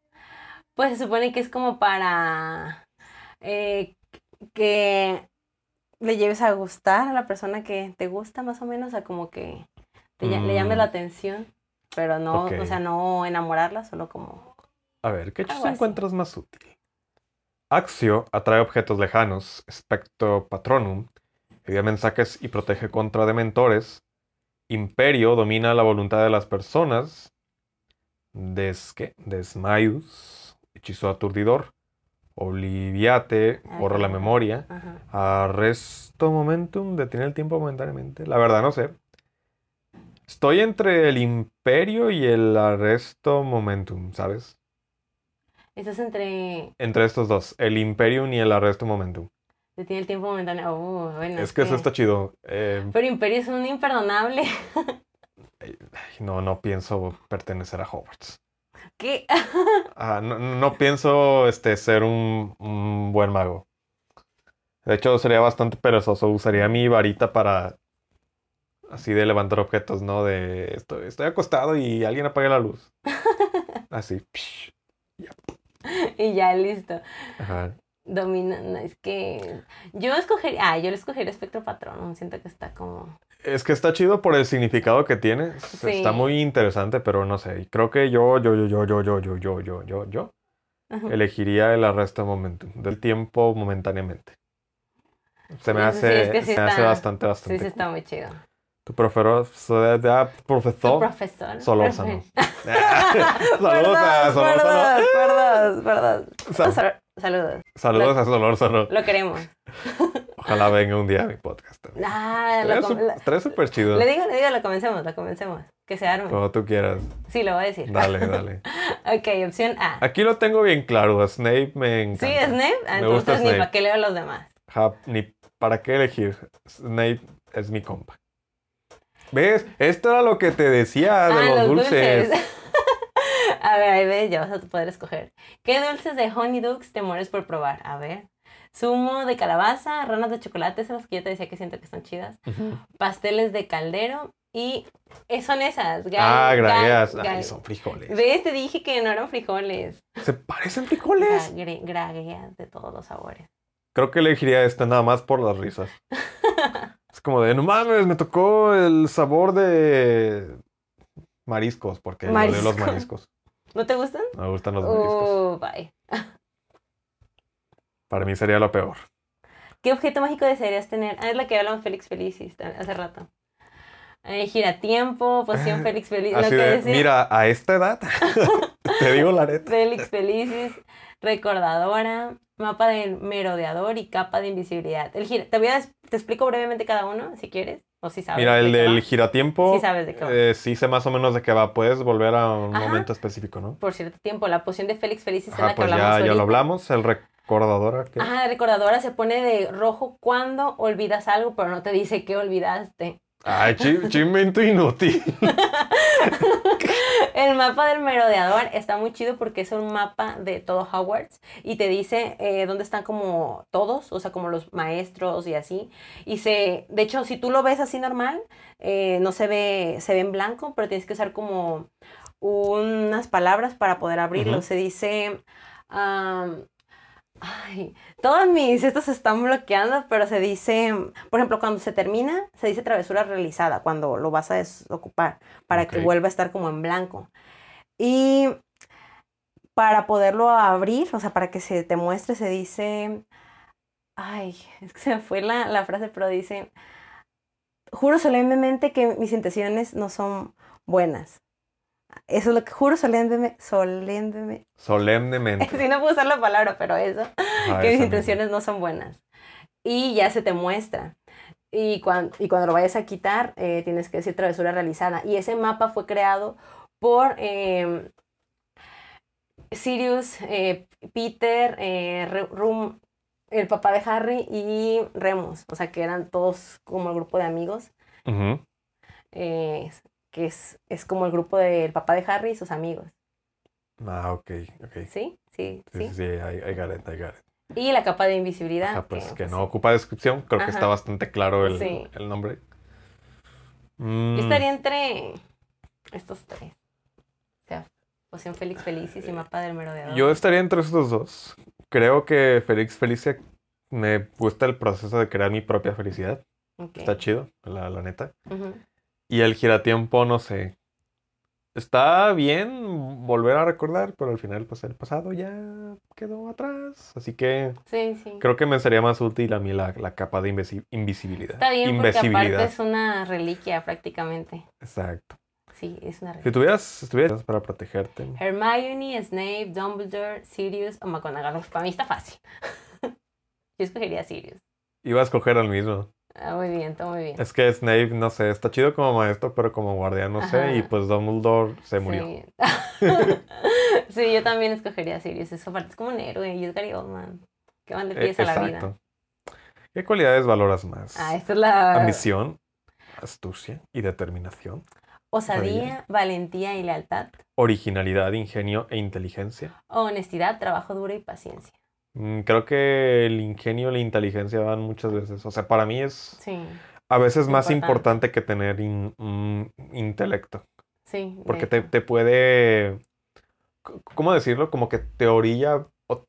Pues se supone que es como para eh, que le lleves a gustar a la persona que te gusta más o menos, o sea, como que te le llames Mm. la atención, pero no, o sea, no enamorarla, solo como... A ver, ¿qué así. encuentras más útil? Axio atrae objetos lejanos. Spectro Patronum envía mensajes y protege contra dementores. Imperio domina la voluntad de las personas. Des, ¿qué? Desmayus, hechizo aturdidor. Obliviate, Ah, borra la memoria. Ajá. Arresto momentum, detiene el tiempo momentáneamente. La verdad no sé. Estoy entre el imperio y el arresto momentum, ¿sabes? Estás entre... Entre estos dos, el Imperium y el Arresto Momentum. Detiene el tiempo momentáneo. Oh, bueno, Es que eso está chido. Eh, Pero Imperio es un imperdonable. ay, no, no pienso pertenecer a Hogwarts. ¿Qué? Ah, no, no pienso este, ser un, un buen mago. De hecho, sería bastante perezoso. Usaría mi varita para así de levantar objetos, ¿no? De estoy, estoy acostado y alguien apague la luz. Así. psh, y ya, listo. ajá. Domina... no, es que... Yo escogería... Ah, yo le escogería espectro patrón. Siento que está como... Es que está chido por el significado que tiene. Sí. Está muy interesante, pero no sé. Creo que yo, yo, yo, yo, yo, yo, yo, yo, yo, yo, yo elegiría el arresto momentum, del tiempo momentáneamente. Se me Sí, hace, es que sí se me hace está- bastante, Sí, bastante. sí, está muy chido. Tu profesor, Tu profesor profesor. Solórzano. Saludos a Perdón, Solórzano. Perdón, perdón, Sa- Sal- Saludos. Saludos a Solórzano. Lo queremos. Ojalá venga un día a mi podcast. también. Ah, lo lo- estaría súper chido. le digo, le digo, lo comencemos, lo comencemos. Que se arme. Como tú quieras. Sí, lo voy a decir. Dale, dale. Ok, opción A. Aquí lo tengo bien claro. A Snape me encanta. ¿Sí, Snape? Ah, Me gusta entonces ni Snape. para qué leo los demás. Ja, ni para qué elegir. Snape es mi compa. ¿Ves? Esto era lo que te decía de Ah, los, dulces. a ver, ahí ves, ya vas a poder escoger. ¿Qué dulces de Honeydukes te mueres por probar? A ver. Zumo de calabaza, ranas de chocolate, esas que yo te decía que siento que están chidas. Pasteles de caldero y eh, son esas. gal- Ah, gal- gragueas. gal- Ay, son frijoles. ¿Ves? Te dije que no eran frijoles. ¿Se parecen frijoles? Gragueas de todos los sabores. Creo que elegiría esta nada más por las risas. es como de, no mames, me tocó el sabor de mariscos, porque yo odio los Marisco. mariscos. ¿No te gustan? No me gustan los mariscos. Oh, bye. Para mí sería lo peor. ¿Qué objeto mágico desearías tener? Ah, es la que hablamos Félix Felicis hace rato. Eh, giratiempo, poción Félix Felicis. Lo que de, decía mira, a esta edad, te digo la neta. Félix Felicis, recordadora, mapa del merodeador y capa de invisibilidad. El gira, te voy a te explico brevemente cada uno, si quieres, o si sabes. Mira, el del va. giratiempo, Sí sabes de qué va. eh, sí sé más o menos de qué va. Puedes volver a un Ajá. momento específico, ¿no? Por cierto tiempo, la poción de Félix Felicis es Ajá, la que pues hablamos ya, ya lo hablamos. El recordadora. ¿qué? Ajá, la recordadora se pone de rojo cuando olvidas algo, pero no te dice qué olvidaste. Ay, chi- chimento inútil. El mapa del merodeador está muy chido porque es un mapa de todo Hogwarts y te dice eh, dónde están como todos, o sea, como los maestros y así. Y se, de hecho, si tú lo ves así normal, eh, no se ve, se ve en blanco, pero tienes que usar como unas palabras para poder abrirlo. Se dice, Ay, todos mis estos están bloqueando, pero se dice, por ejemplo, cuando se termina, se dice travesura realizada, cuando lo vas a desocupar, para que vuelva a estar como en blanco. Y para poderlo abrir, o sea, para que se te muestre, se dice, ay, es que se me fue la, la frase, pero dice, juro solemnemente que mis intenciones no son buenas. Eso es lo que juro solemnemente, solemnemente, Solemnemente. Sí, no puedo usar la palabra, pero eso, Ah, que mis intenciones no son buenas. Y ya se te muestra. Y, cuan- y cuando lo vayas a quitar, eh, tienes que decir travesura realizada. Y ese mapa fue creado por eh, Sirius, eh, Peter, eh, Rum, el papá de Harry y Remus. O sea, que eran todos como el grupo de amigos. Ujú. Eh, que es, es como el grupo del papá de Harry y sus amigos. Ah, ok, ok. ¿Sí? Sí, Sí, sí. sí, I, I got it, I got it. Y la capa de invisibilidad. Ajá, pues que pues, no ocupa descripción, creo que está bastante claro el, Sí. el nombre. Yo Mm, estaría entre estos tres. O sea, Poción Félix Felicis y Mapa del Merodeador. Yo estaría entre estos dos. Creo que Félix Felicia me gusta el proceso de crear mi propia felicidad. Ok. Está chido, la, la neta. Ujú. Y el giratiempo, no sé. Está bien volver a recordar, pero al final, pues el pasado ya quedó atrás. Así que Sí, sí. creo que me sería más útil a mí la, la capa de invisi- invisibilidad. Está bien porque aparte Invisibilidad. es una reliquia prácticamente. Exacto. Sí, es una Si reliquia. tuvieras, estuvieras para protegerte. Hermione, Snape, Dumbledore, Sirius o McGonagall. Para mí está fácil. Yo escogería Sirius. Iba a escoger al mismo. Ah, muy bien, está muy bien. Es que Snape, no sé, está chido como maestro, pero como guardián, no sé. Y pues Dumbledore se murió. Sí. Sí, yo también escogería Sirius. Eso aparte es como un héroe y es Gary Oldman. ¿Qué más le Eh, pides a la vida? exacto. ¿Qué cualidades valoras más? Ah, esta es la Ambición, astucia y determinación. osadía, valentía y lealtad. Originalidad, ingenio e inteligencia. Honestidad, trabajo duro y paciencia. Mm, Creo que el ingenio y la inteligencia van muchas veces. O sea, para mí es Sí, a veces más Importante. importante que tener in- intelecto. sí. Porque te, te puede, ¿cómo decirlo? Como que te orilla o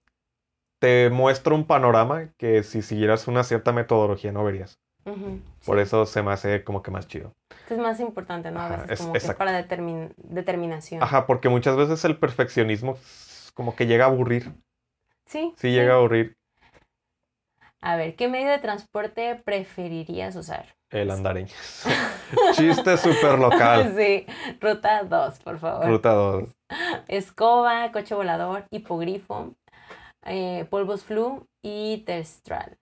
te muestra un panorama que si siguieras una cierta metodología no verías. Por sí. eso se me hace como que más chido. Es más importante, ¿no? A Ajá, veces es- como que para determin- determinación. Ajá, porque muchas veces el perfeccionismo como que llega a aburrir. Sí. Sí llega a aburrir A ver, ¿qué medio de transporte preferirías usar? el andareño. Chiste súper local. Sí, ruta 2, por favor. Ruta 2. Escoba, coche volador, hipogrifo, eh, polvos flu y terstral.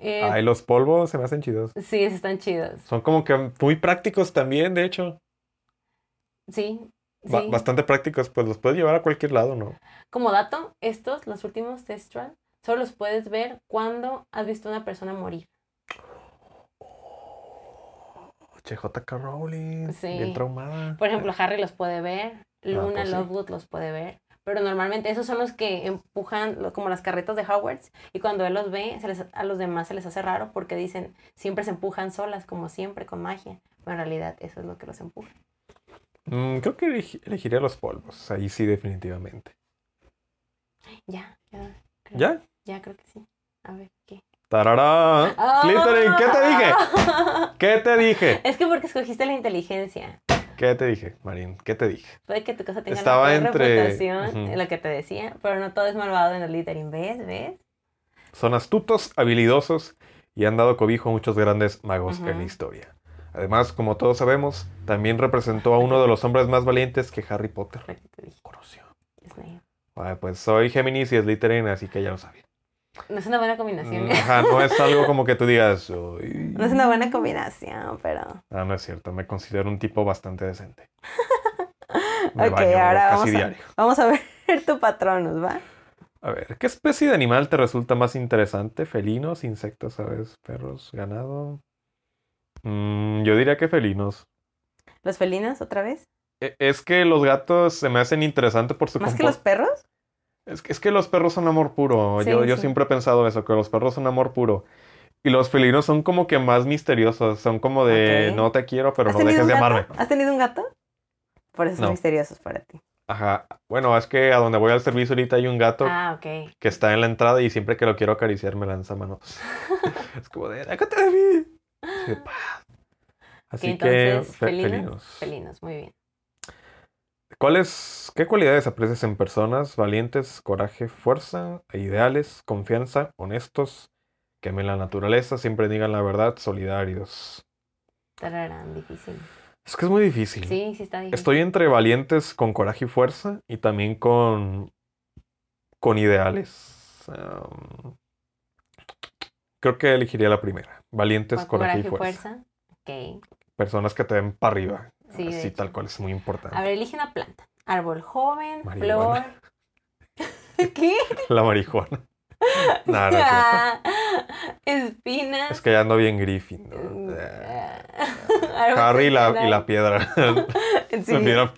Eh, Ay, los polvos se me hacen chidos. sí, están chidos. Son como que muy prácticos también, de hecho. Sí, Ba- sí. bastante prácticos, pues los puedes llevar a cualquier lado, ¿no? Como dato, estos, los últimos Testral, solo los puedes ver cuando has visto a una persona morir. CJ Rowling, Sí. bien traumada. Por ejemplo, Harry los puede ver, Luna pues sí. Lovegood los puede ver, pero normalmente esos son los que empujan como las carretas de Hogwarts y cuando él los ve, se les- a los demás se les hace raro porque dicen, siempre se empujan solas, como siempre, con magia. Pero en realidad eso es lo que los empuja. Mm, creo que elegi- elegiría los polvos. Ahí sí, definitivamente. Ya, ya. creo- ¿Ya? Ya creo que sí. A ver, ¿qué? ¡Tarará! Slytherin, ¿qué te dije? ¿Qué te dije? Es que porque escogiste la inteligencia. ¿Qué te dije, Marín? ¿Qué te dije? Puede que tu casa tenga Estaba la peor entre- reputación, Ujú. en lo que te decía, pero no todo es malvado en el Slytherin. ¿Ves? ¿Ves? Son astutos, habilidosos y han dado cobijo a muchos grandes magos en la historia. Además, como todos sabemos, también representó a uno de los hombres más valientes que Harry Potter conoció. Pues soy Géminis y Slytherin, así que ya lo sabía. No es una buena combinación. Mm, Ajá, no es algo como que tú digas, "Soy-". No es una buena combinación, pero. Ah, no es cierto, me considero un tipo bastante decente. Me Ok, baño ahora casi vamos a-. Vamos a ver tu patronus, ¿va? A ver, ¿qué especie de animal te resulta más interesante? ¿Felinos, insectos, aves, perros, ganado? Mm, yo diría que felinos. ¿Los felinos otra vez? E- Es que los gatos se me hacen interesantes por su ¿Más que los perros? Es que, es que los perros son amor puro. Sí, yo yo sí. siempre he pensado eso, que los perros son amor puro. Y los felinos son como que más misteriosos. Son como de no te quiero, pero ¿Has no dejes de amarme. ¿Has tenido un gato? Por eso son No. misteriosos para ti. Ajá. Bueno, es que a donde voy al servicio ahorita hay un gato Ah, que está en la entrada y siempre que lo quiero acariciar me lanza manos. es como de, déjate de mí. Sí. Así que, fe- felinos. Felinos, muy bien. ¿Cuáles, qué cualidades aprecias en personas valientes, coraje, fuerza, e ideales, confianza, honestos, que amen la naturaleza, siempre digan la verdad, solidarios? Tararán, difícil. Es que es muy difícil. Sí, sí está difícil. Estoy entre valientes con coraje y fuerza y también con, con ideales. Creo que elegiría la primera. Valientes, Con coraje, y coraje y fuerza. fuerza. Ok. Personas que te den para arriba. Sí, Así tal cual es muy importante. A ver, elige una planta. Árbol joven, Marihuana. flor. ¿Qué? La marihuana. Nada, no. Ah, Espinas. Es que ya ando bien Griffin. ¿no? Mm, Harry y la, y la piedra. Sí. La piedra.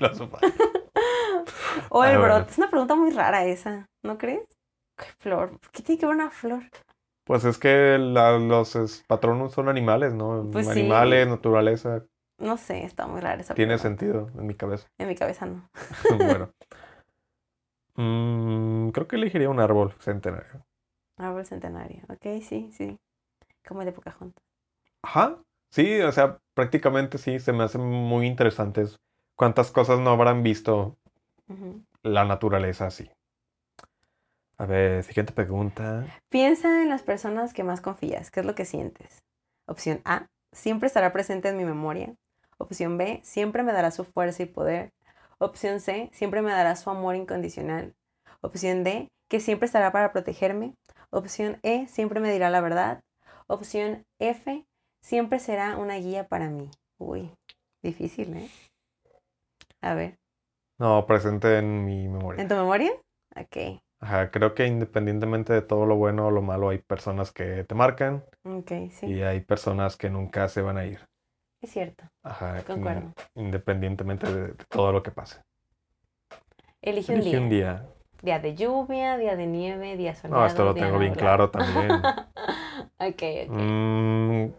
O el Ah, brote. Es una pregunta muy rara esa, ¿no crees? ¿Qué flor? ¿Qué tiene que ver una flor? Pues es que la- los es- patronos son animales, ¿no? Pues sí. animales, naturaleza. No sé, está muy rara esa Tiene pregunta. sentido en mi cabeza. En mi cabeza no. bueno. Mm, creo que elegiría un árbol centenario. Árbol centenario. Ok, sí, sí. Como el de Pocahontas. Ajá. Sí, o sea, prácticamente sí, se me hacen muy interesantes. ¿Cuántas cosas no habrán visto la naturaleza así? A ver, siguiente pregunta. Piensa en las personas que más confías. ¿Qué es lo que sientes? Opción A. Siempre estará presente en mi memoria. Opción B. Siempre me dará su fuerza y poder. Opción C. Siempre me dará su amor incondicional. Opción D. Que siempre estará para protegerme. Opción E. Siempre me dirá la verdad. Opción F. Siempre será una guía para mí. Uy, difícil, ¿eh? A ver, No, presente en mi memoria. ¿en tu memoria? Ok, Ajá, creo que independientemente de todo lo bueno o lo malo, hay personas que te marcan ok, sí, y hay personas que nunca se van a ir. es cierto. Ajá, Concuerdo. in- independientemente de, de todo lo que pase. Elige un día. un día. Día de lluvia, día de nieve, día soleado. No, esto lo tengo bien nublado. claro también. ok, ok. Mm,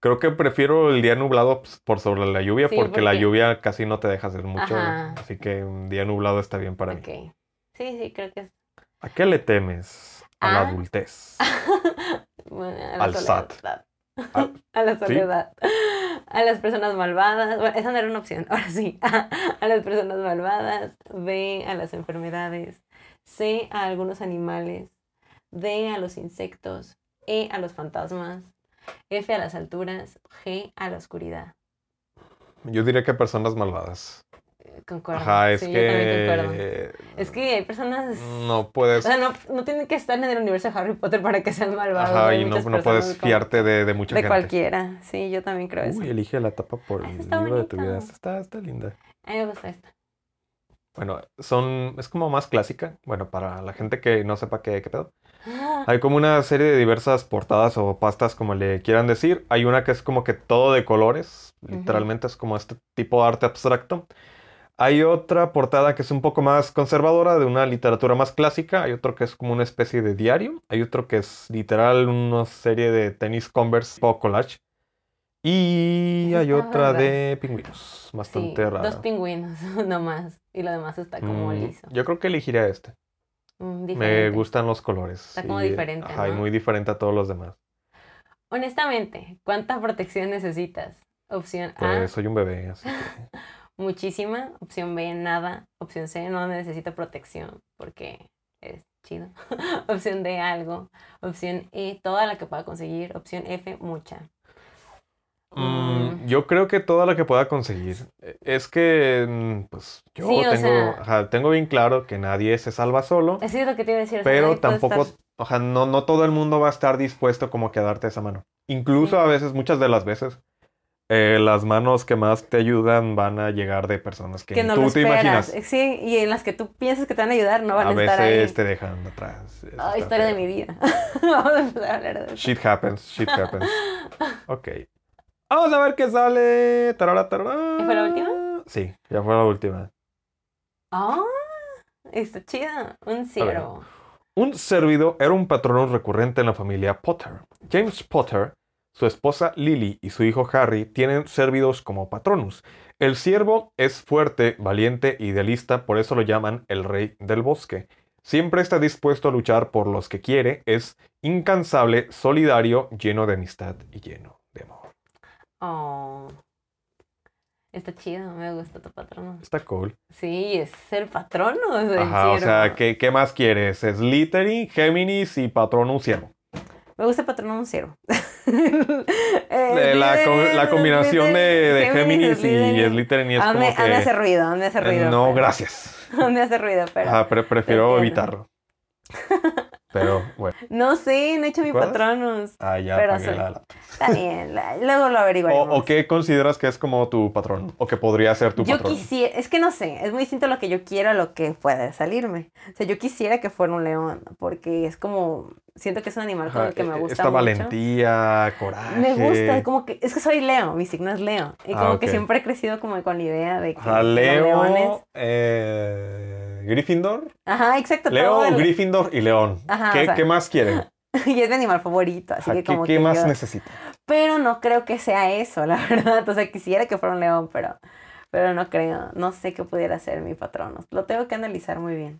creo que prefiero el día nublado pues, por sobre la lluvia Sí, porque la lluvia casi no te deja hacer mucho. Ajá. Así que un día nublado está bien para mí. ok. Sí, sí, creo que es. ¿A qué le temes? A la adultez. Bueno, a la Al soledad. A la ¿Sí? soledad. A las personas malvadas. Bueno, esa no era una opción. Ahora sí. A las personas malvadas. B. A las enfermedades. C. A algunos animales. D. A los insectos. E. A los fantasmas. F. A las alturas. G. A la oscuridad. Yo diría que personas malvadas. Concuerdo. Ajá, es Sí, que Es que hay personas. no O puedes. sea, no, no tienen que estar en el universo de Harry Potter para que sean malvados. Ajá, y no, no puedes como- fiarte de, de mucha De gente. cualquiera. Sí, yo también creo eso. Uy, elige la tapa por el libro de tu vida. Está, está linda. A mí me gusta esta. Bueno, son, es como más clásica. Bueno, para la gente que no sepa qué, qué pedo. Ah, Hay como una serie de diversas portadas o pastas, como le quieran decir. Hay una que es como que todo de colores. Literalmente es como este tipo de arte abstracto. Hay otra portada que es un poco más conservadora, de una literatura más clásica. Hay otro que es como una especie de diario. Hay otro que es literal una serie de tenis Converse tipo collage. Y hay está otra rara. de pingüinos. Sí, Bastante rara. dos pingüinos nomás. Y lo demás está como Mm, liso. yo creo que elegiría este. Mm, Me gustan los colores. Está como y, diferente, Ajá, muy diferente a todos los demás. Honestamente, ¿cuánta protección necesitas? Opción A, Pues soy un bebé, así que... muchísima. Opción B, nada. Opción C, no necesito protección porque eres chido. Opción D, algo. Opción E, toda la que pueda conseguir. Opción F, mucha. Mm, yo creo que toda la que pueda conseguir. Eh, Es que, mm, pues, yo Sí, o tengo, sea- ajá, tengo bien claro que nadie se salva solo, es lo que te iba a decir. o sea, pero tampoco, estar- ojalá, no, no todo el mundo va a estar dispuesto como que a darte esa mano. Incluso Sí. a veces, muchas de las veces, eh, las manos que más te ayudan van a llegar de personas que, no tú te imaginas. Sí, y en las que tú piensas que te van a ayudar no van a, A estar ahí. veces te dejan atrás. Eso está historia de mi vida. Vamos a empezar a hablar de eso. Shit happens, shit happens. Ok. Vamos a ver qué sale. Tarara, tarara. ¿Y fue la última? Sí, ya fue la última. Ah, está chida. Un ciervo. Un servido era un patrón recurrente en la familia Potter. James Potter su esposa Lily y su hijo Harry tienen servidos como patronus. El ciervo es fuerte, valiente, idealista, por eso lo llaman el rey del bosque. Siempre está dispuesto a luchar por los que quiere, es incansable, solidario, lleno de amistad y lleno de amor. Oh. Está chido, me gusta tu patrono. Está cool. Sí, es el patrono. del Ajá, o ciervo. sea, ¿qué, qué más quieres? Slytherin, Géminis y Patronus ciervo. Me gusta el patrono un ciervo. Eh, la, co- la combinación de, de Géminis y Slytherin es Hazme, como que... hazme hace ruido, hazme hace eh, ruido. no, pero- gracias. Hazme hace ruido, pero... Ajá, pre- prefiero evitarlo. Pero, bueno. No sé, no he hecho mi patronos. Ah, ya Pero la- la- Está bien, la- luego lo averiguaremos. o qué consideras que es como tu patrón? O que podría ser tu yo patrón. quisiera, es que no sé, es muy distinto lo que yo quiero a lo que puede salirme. O sea, yo quisiera que fuera un león, porque es como, siento que es un animal con el que me e- gusta Esta mucho. valentía, coraje. Me gusta, como que, es que soy Leo, mi signo es Leo. Y Ah, como que siempre he crecido como con la idea de que Ajá, los Leo, leones. eh, Gryffindor. Ajá, exacto. Leo, todo el- Gryffindor y León. Ajá, ¿Qué, o sea, qué más quieren? y es mi animal favorito, así Ajá, que ¿Qué, como qué que más yo- necesitan? Pero no creo que sea eso, la verdad. O sea, quisiera que fuera un león, pero, pero no creo. No sé qué pudiera ser mi patrono. Lo tengo que analizar muy bien.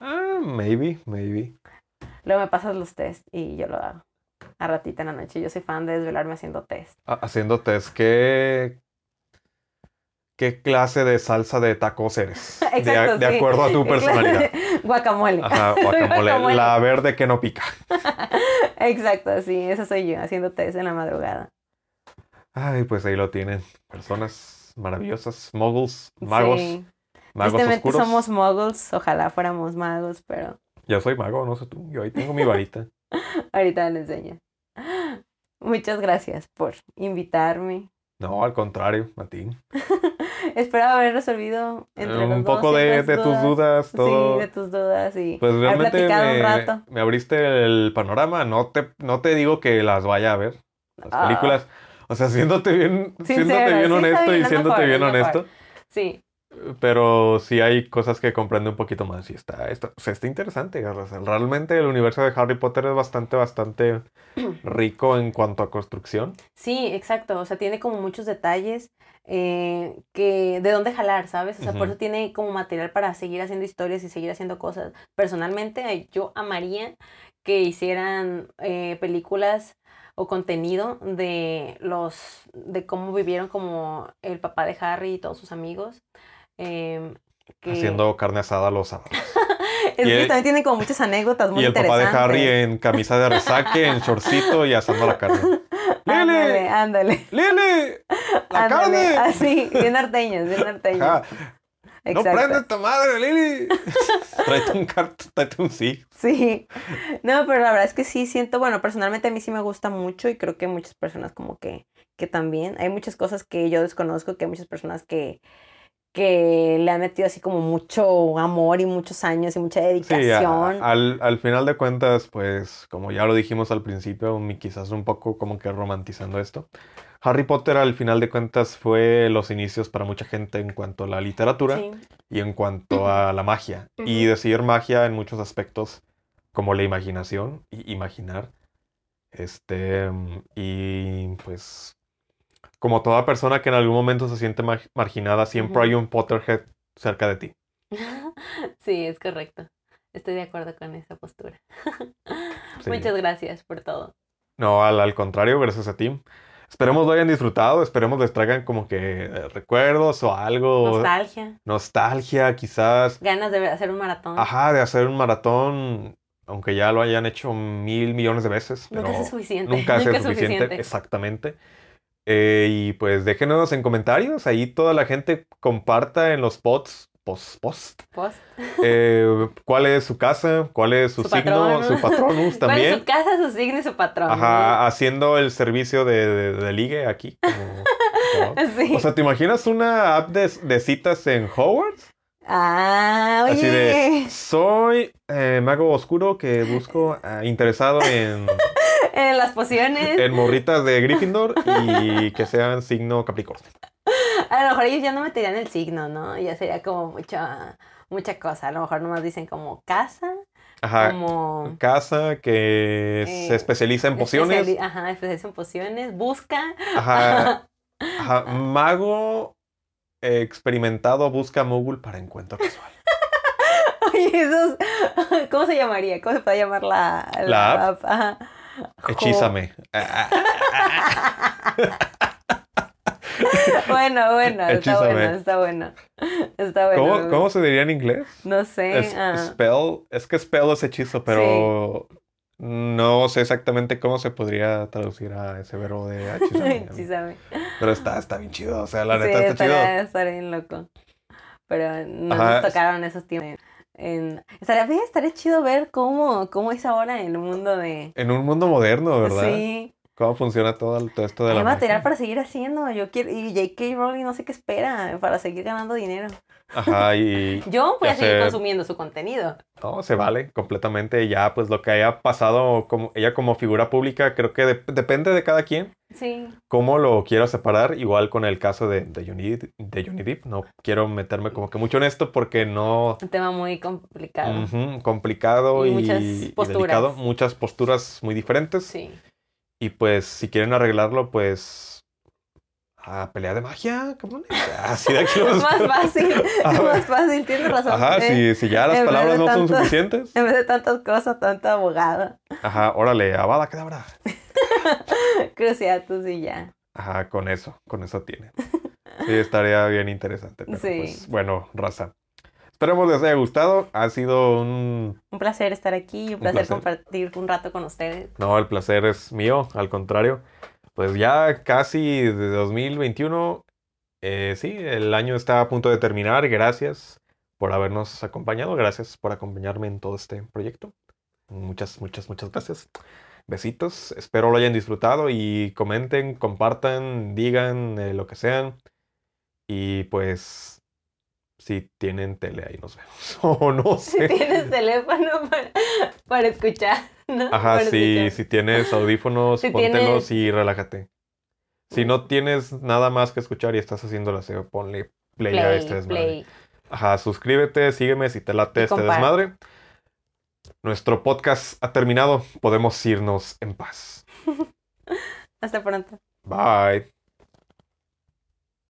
Ah, maybe, maybe. Luego me pasas los test y yo lo hago. A ratita en la noche. Yo soy fan de desvelarme haciendo test. Ah, Haciendo test, ¿qué, ¿qué clase de salsa de tacos eres? Exacto, de, sí. acuerdo a tu personalidad. Guacamole. Ajá, guacamole. Guacamole. La verde que no pica. Exacto, sí. Eso soy yo, haciendo test en la madrugada. Ay, pues ahí lo tienen. Personas maravillosas, muggles, magos, Sí. magos oscuros. somos muggles. Ojalá fuéramos magos, pero Yo soy mago, no sé tú. Yo ahí tengo mi varita. ahorita le enseño. Muchas gracias por invitarme. No, al contrario, a ti. Espero haber resolvido entre Un los dos poco de, de tus dudas, todo. Sí, de tus dudas y Pues realmente platicado un me, rato. me abriste el panorama. No te, no te digo que las vaya a ver, las Ah. películas. O sea, siéndote bien, Sincero, siéndote bien sí, honesto y siéndote mejor, bien honesto. Sí, Pero sí hay cosas que comprende un poquito más y está, está, o sea, está interesante. realmente el universo de Harry Potter es bastante, bastante rico en cuanto a construcción. sí, exacto. O sea, tiene como muchos detalles eh, que de dónde jalar, ¿sabes? O sea, por eso tiene como material para seguir haciendo historias y seguir haciendo cosas. Personalmente, yo amaría que hicieran eh, películas o contenido de los de cómo vivieron como el papá de Harry y todos sus amigos. Em, que- Haciendo carne asada los sábados. Es Y que el- también tiene como muchas anécdotas muy Y el papá de. Harry en camisa de resaque, en shortcito y asando la carne. Ándale, ¡Lele! ándale. ¡Lele! ¡La ándale. carne! Así, bien norteños, bien norteños. ¡No prende esta madre, Lili! tráete un cartón, tráete un sí. Sí. No, pero la verdad es que sí siento, bueno, personalmente a mí sí me gusta mucho y creo que muchas personas como que, que también. Hay muchas cosas que yo desconozco, que hay muchas personas que, que le han metido así como mucho amor y muchos años y mucha Sí, a- dedicación. al, al final de cuentas, pues, como ya lo dijimos al principio, quizás un poco como que romantizando esto. Harry Potter al final de cuentas fue los inicios para mucha gente en cuanto a la literatura Sí. y en cuanto a la magia. Y Ujú. decir magia en muchos aspectos, como la imaginación y imaginar. Este, y pues, como toda persona que en algún momento se siente mar- marginada, siempre hay un Potterhead cerca de ti. Sí, es correcto. Estoy de acuerdo con esa postura. Sí. Muchas gracias por todo. No, al, al contrario, gracias a ti. Esperemos lo hayan disfrutado, esperemos les traigan como que eh, recuerdos o algo, Nostalgia, nostalgia, quizás, ganas de hacer un maratón. ajá, de hacer un maratón, aunque ya lo hayan hecho mil millones de veces, pero Nunca es suficiente. nunca es suficiente, exactamente. Eh, y pues déjenos en comentarios, ahí toda la gente comparta en los posts, post, post, Post. eh, cuál es su casa, cuál es su, Su signo, su patronus ¿Cuál es también. su casa, su signo y su patrón? Ajá, haciendo el servicio de, de- de ligue aquí. como- como- Sí. O sea, ¿te imaginas una app de, de citas en Hogwarts? ah, oye. Así de, soy eh, mago oscuro que busco ah, interesado en, En las pociones. en morritas de Gryffindor y que sean signo Capricornio. A lo mejor ellos ya no meterían el signo, ¿no? Ya sería como mucha, mucha cosa. A lo mejor nomás dicen como casa, Ajá. como Casa que Eh, se especializa en pociones. especiali- Ajá, especializa en pociones. Busca. Ajá. Ajá. Mago experimentado busca Moogle para encuentro casual. Oye, esos. ¿Cómo se llamaría? ¿Cómo se puede llamar la, ¿La app? Ajá. Hechízame. Bueno, bueno, está bueno, está bueno. Está bueno. ¿Cómo, cómo se diría en inglés? No sé. Es, ah. spell. Es que spell es hechizo, pero no sé exactamente cómo se podría traducir a ese verbo de hechizame. Pero está, está bien chido. O sea, la Sí, neta está chido. estaría bien loco. Pero no Ajá. nos tocaron esos tiempos. En, estaría, estaría chido ver cómo, cómo es ahora en el mundo de... En un mundo moderno, ¿verdad? Sí, ¿Cómo funciona todo, el- todo esto de hay la material magia? para seguir haciendo. Yo quiero, y J.K. Rowling no sé qué espera para seguir ganando dinero. Ajá, y Yo voy a seguir consumiendo su contenido. no, se vale completamente. Ya, pues lo que haya pasado, como ella como figura pública, creo que de- depende de cada quien Sí, cómo lo quiera separar. Igual con el caso de, de, Johnny, de Johnny Depp. No quiero meterme como que mucho en esto porque no... un tema muy complicado. Complicado Y y, muchas y posturas. delicado. Muchas posturas muy diferentes. Sí. Y pues si quieren arreglarlo, pues... A pelea de magia, ¿cómo? Así de aquí lo Más fácil, Ajá. más fácil, tienes razón. Ajá, eh. si, si ya las palabras no son tanto- suficientes. En vez de tantas cosas, tanto abogado. Ajá, órale, abada cadabra. Cruciatus y ya. Ajá, con eso, con eso tiene. Sí, estaría bien interesante. Pero Sí. pues, bueno, raza. Esperemos les haya gustado. Ha sido un... Un placer estar aquí y un placer, placer. compartir un rato con ustedes. No, el placer es mío, al contrario. Pues ya casi de 2021, eh, sí, el año está a punto de terminar. Gracias por habernos acompañado. Gracias por acompañarme en todo este proyecto. Muchas, muchas, muchas gracias. Besitos. Espero lo hayan disfrutado y comenten, compartan, digan eh, lo que sean. Y pues, si tienen tele, ahí nos vemos. O no Si sé. tienes teléfono para, para escuchar, ¿no? Ajá, sí, si tienes audífonos, Si póntelos tienes- y relájate. Si no tienes nada más que escuchar y estás haciendo la SEO, ponle play, a Play, este desmadre. play. Ajá, suscríbete, sígueme si te late Y este desmadre. Nuestro podcast ha terminado. Podemos irnos en paz. Hasta pronto. Bye.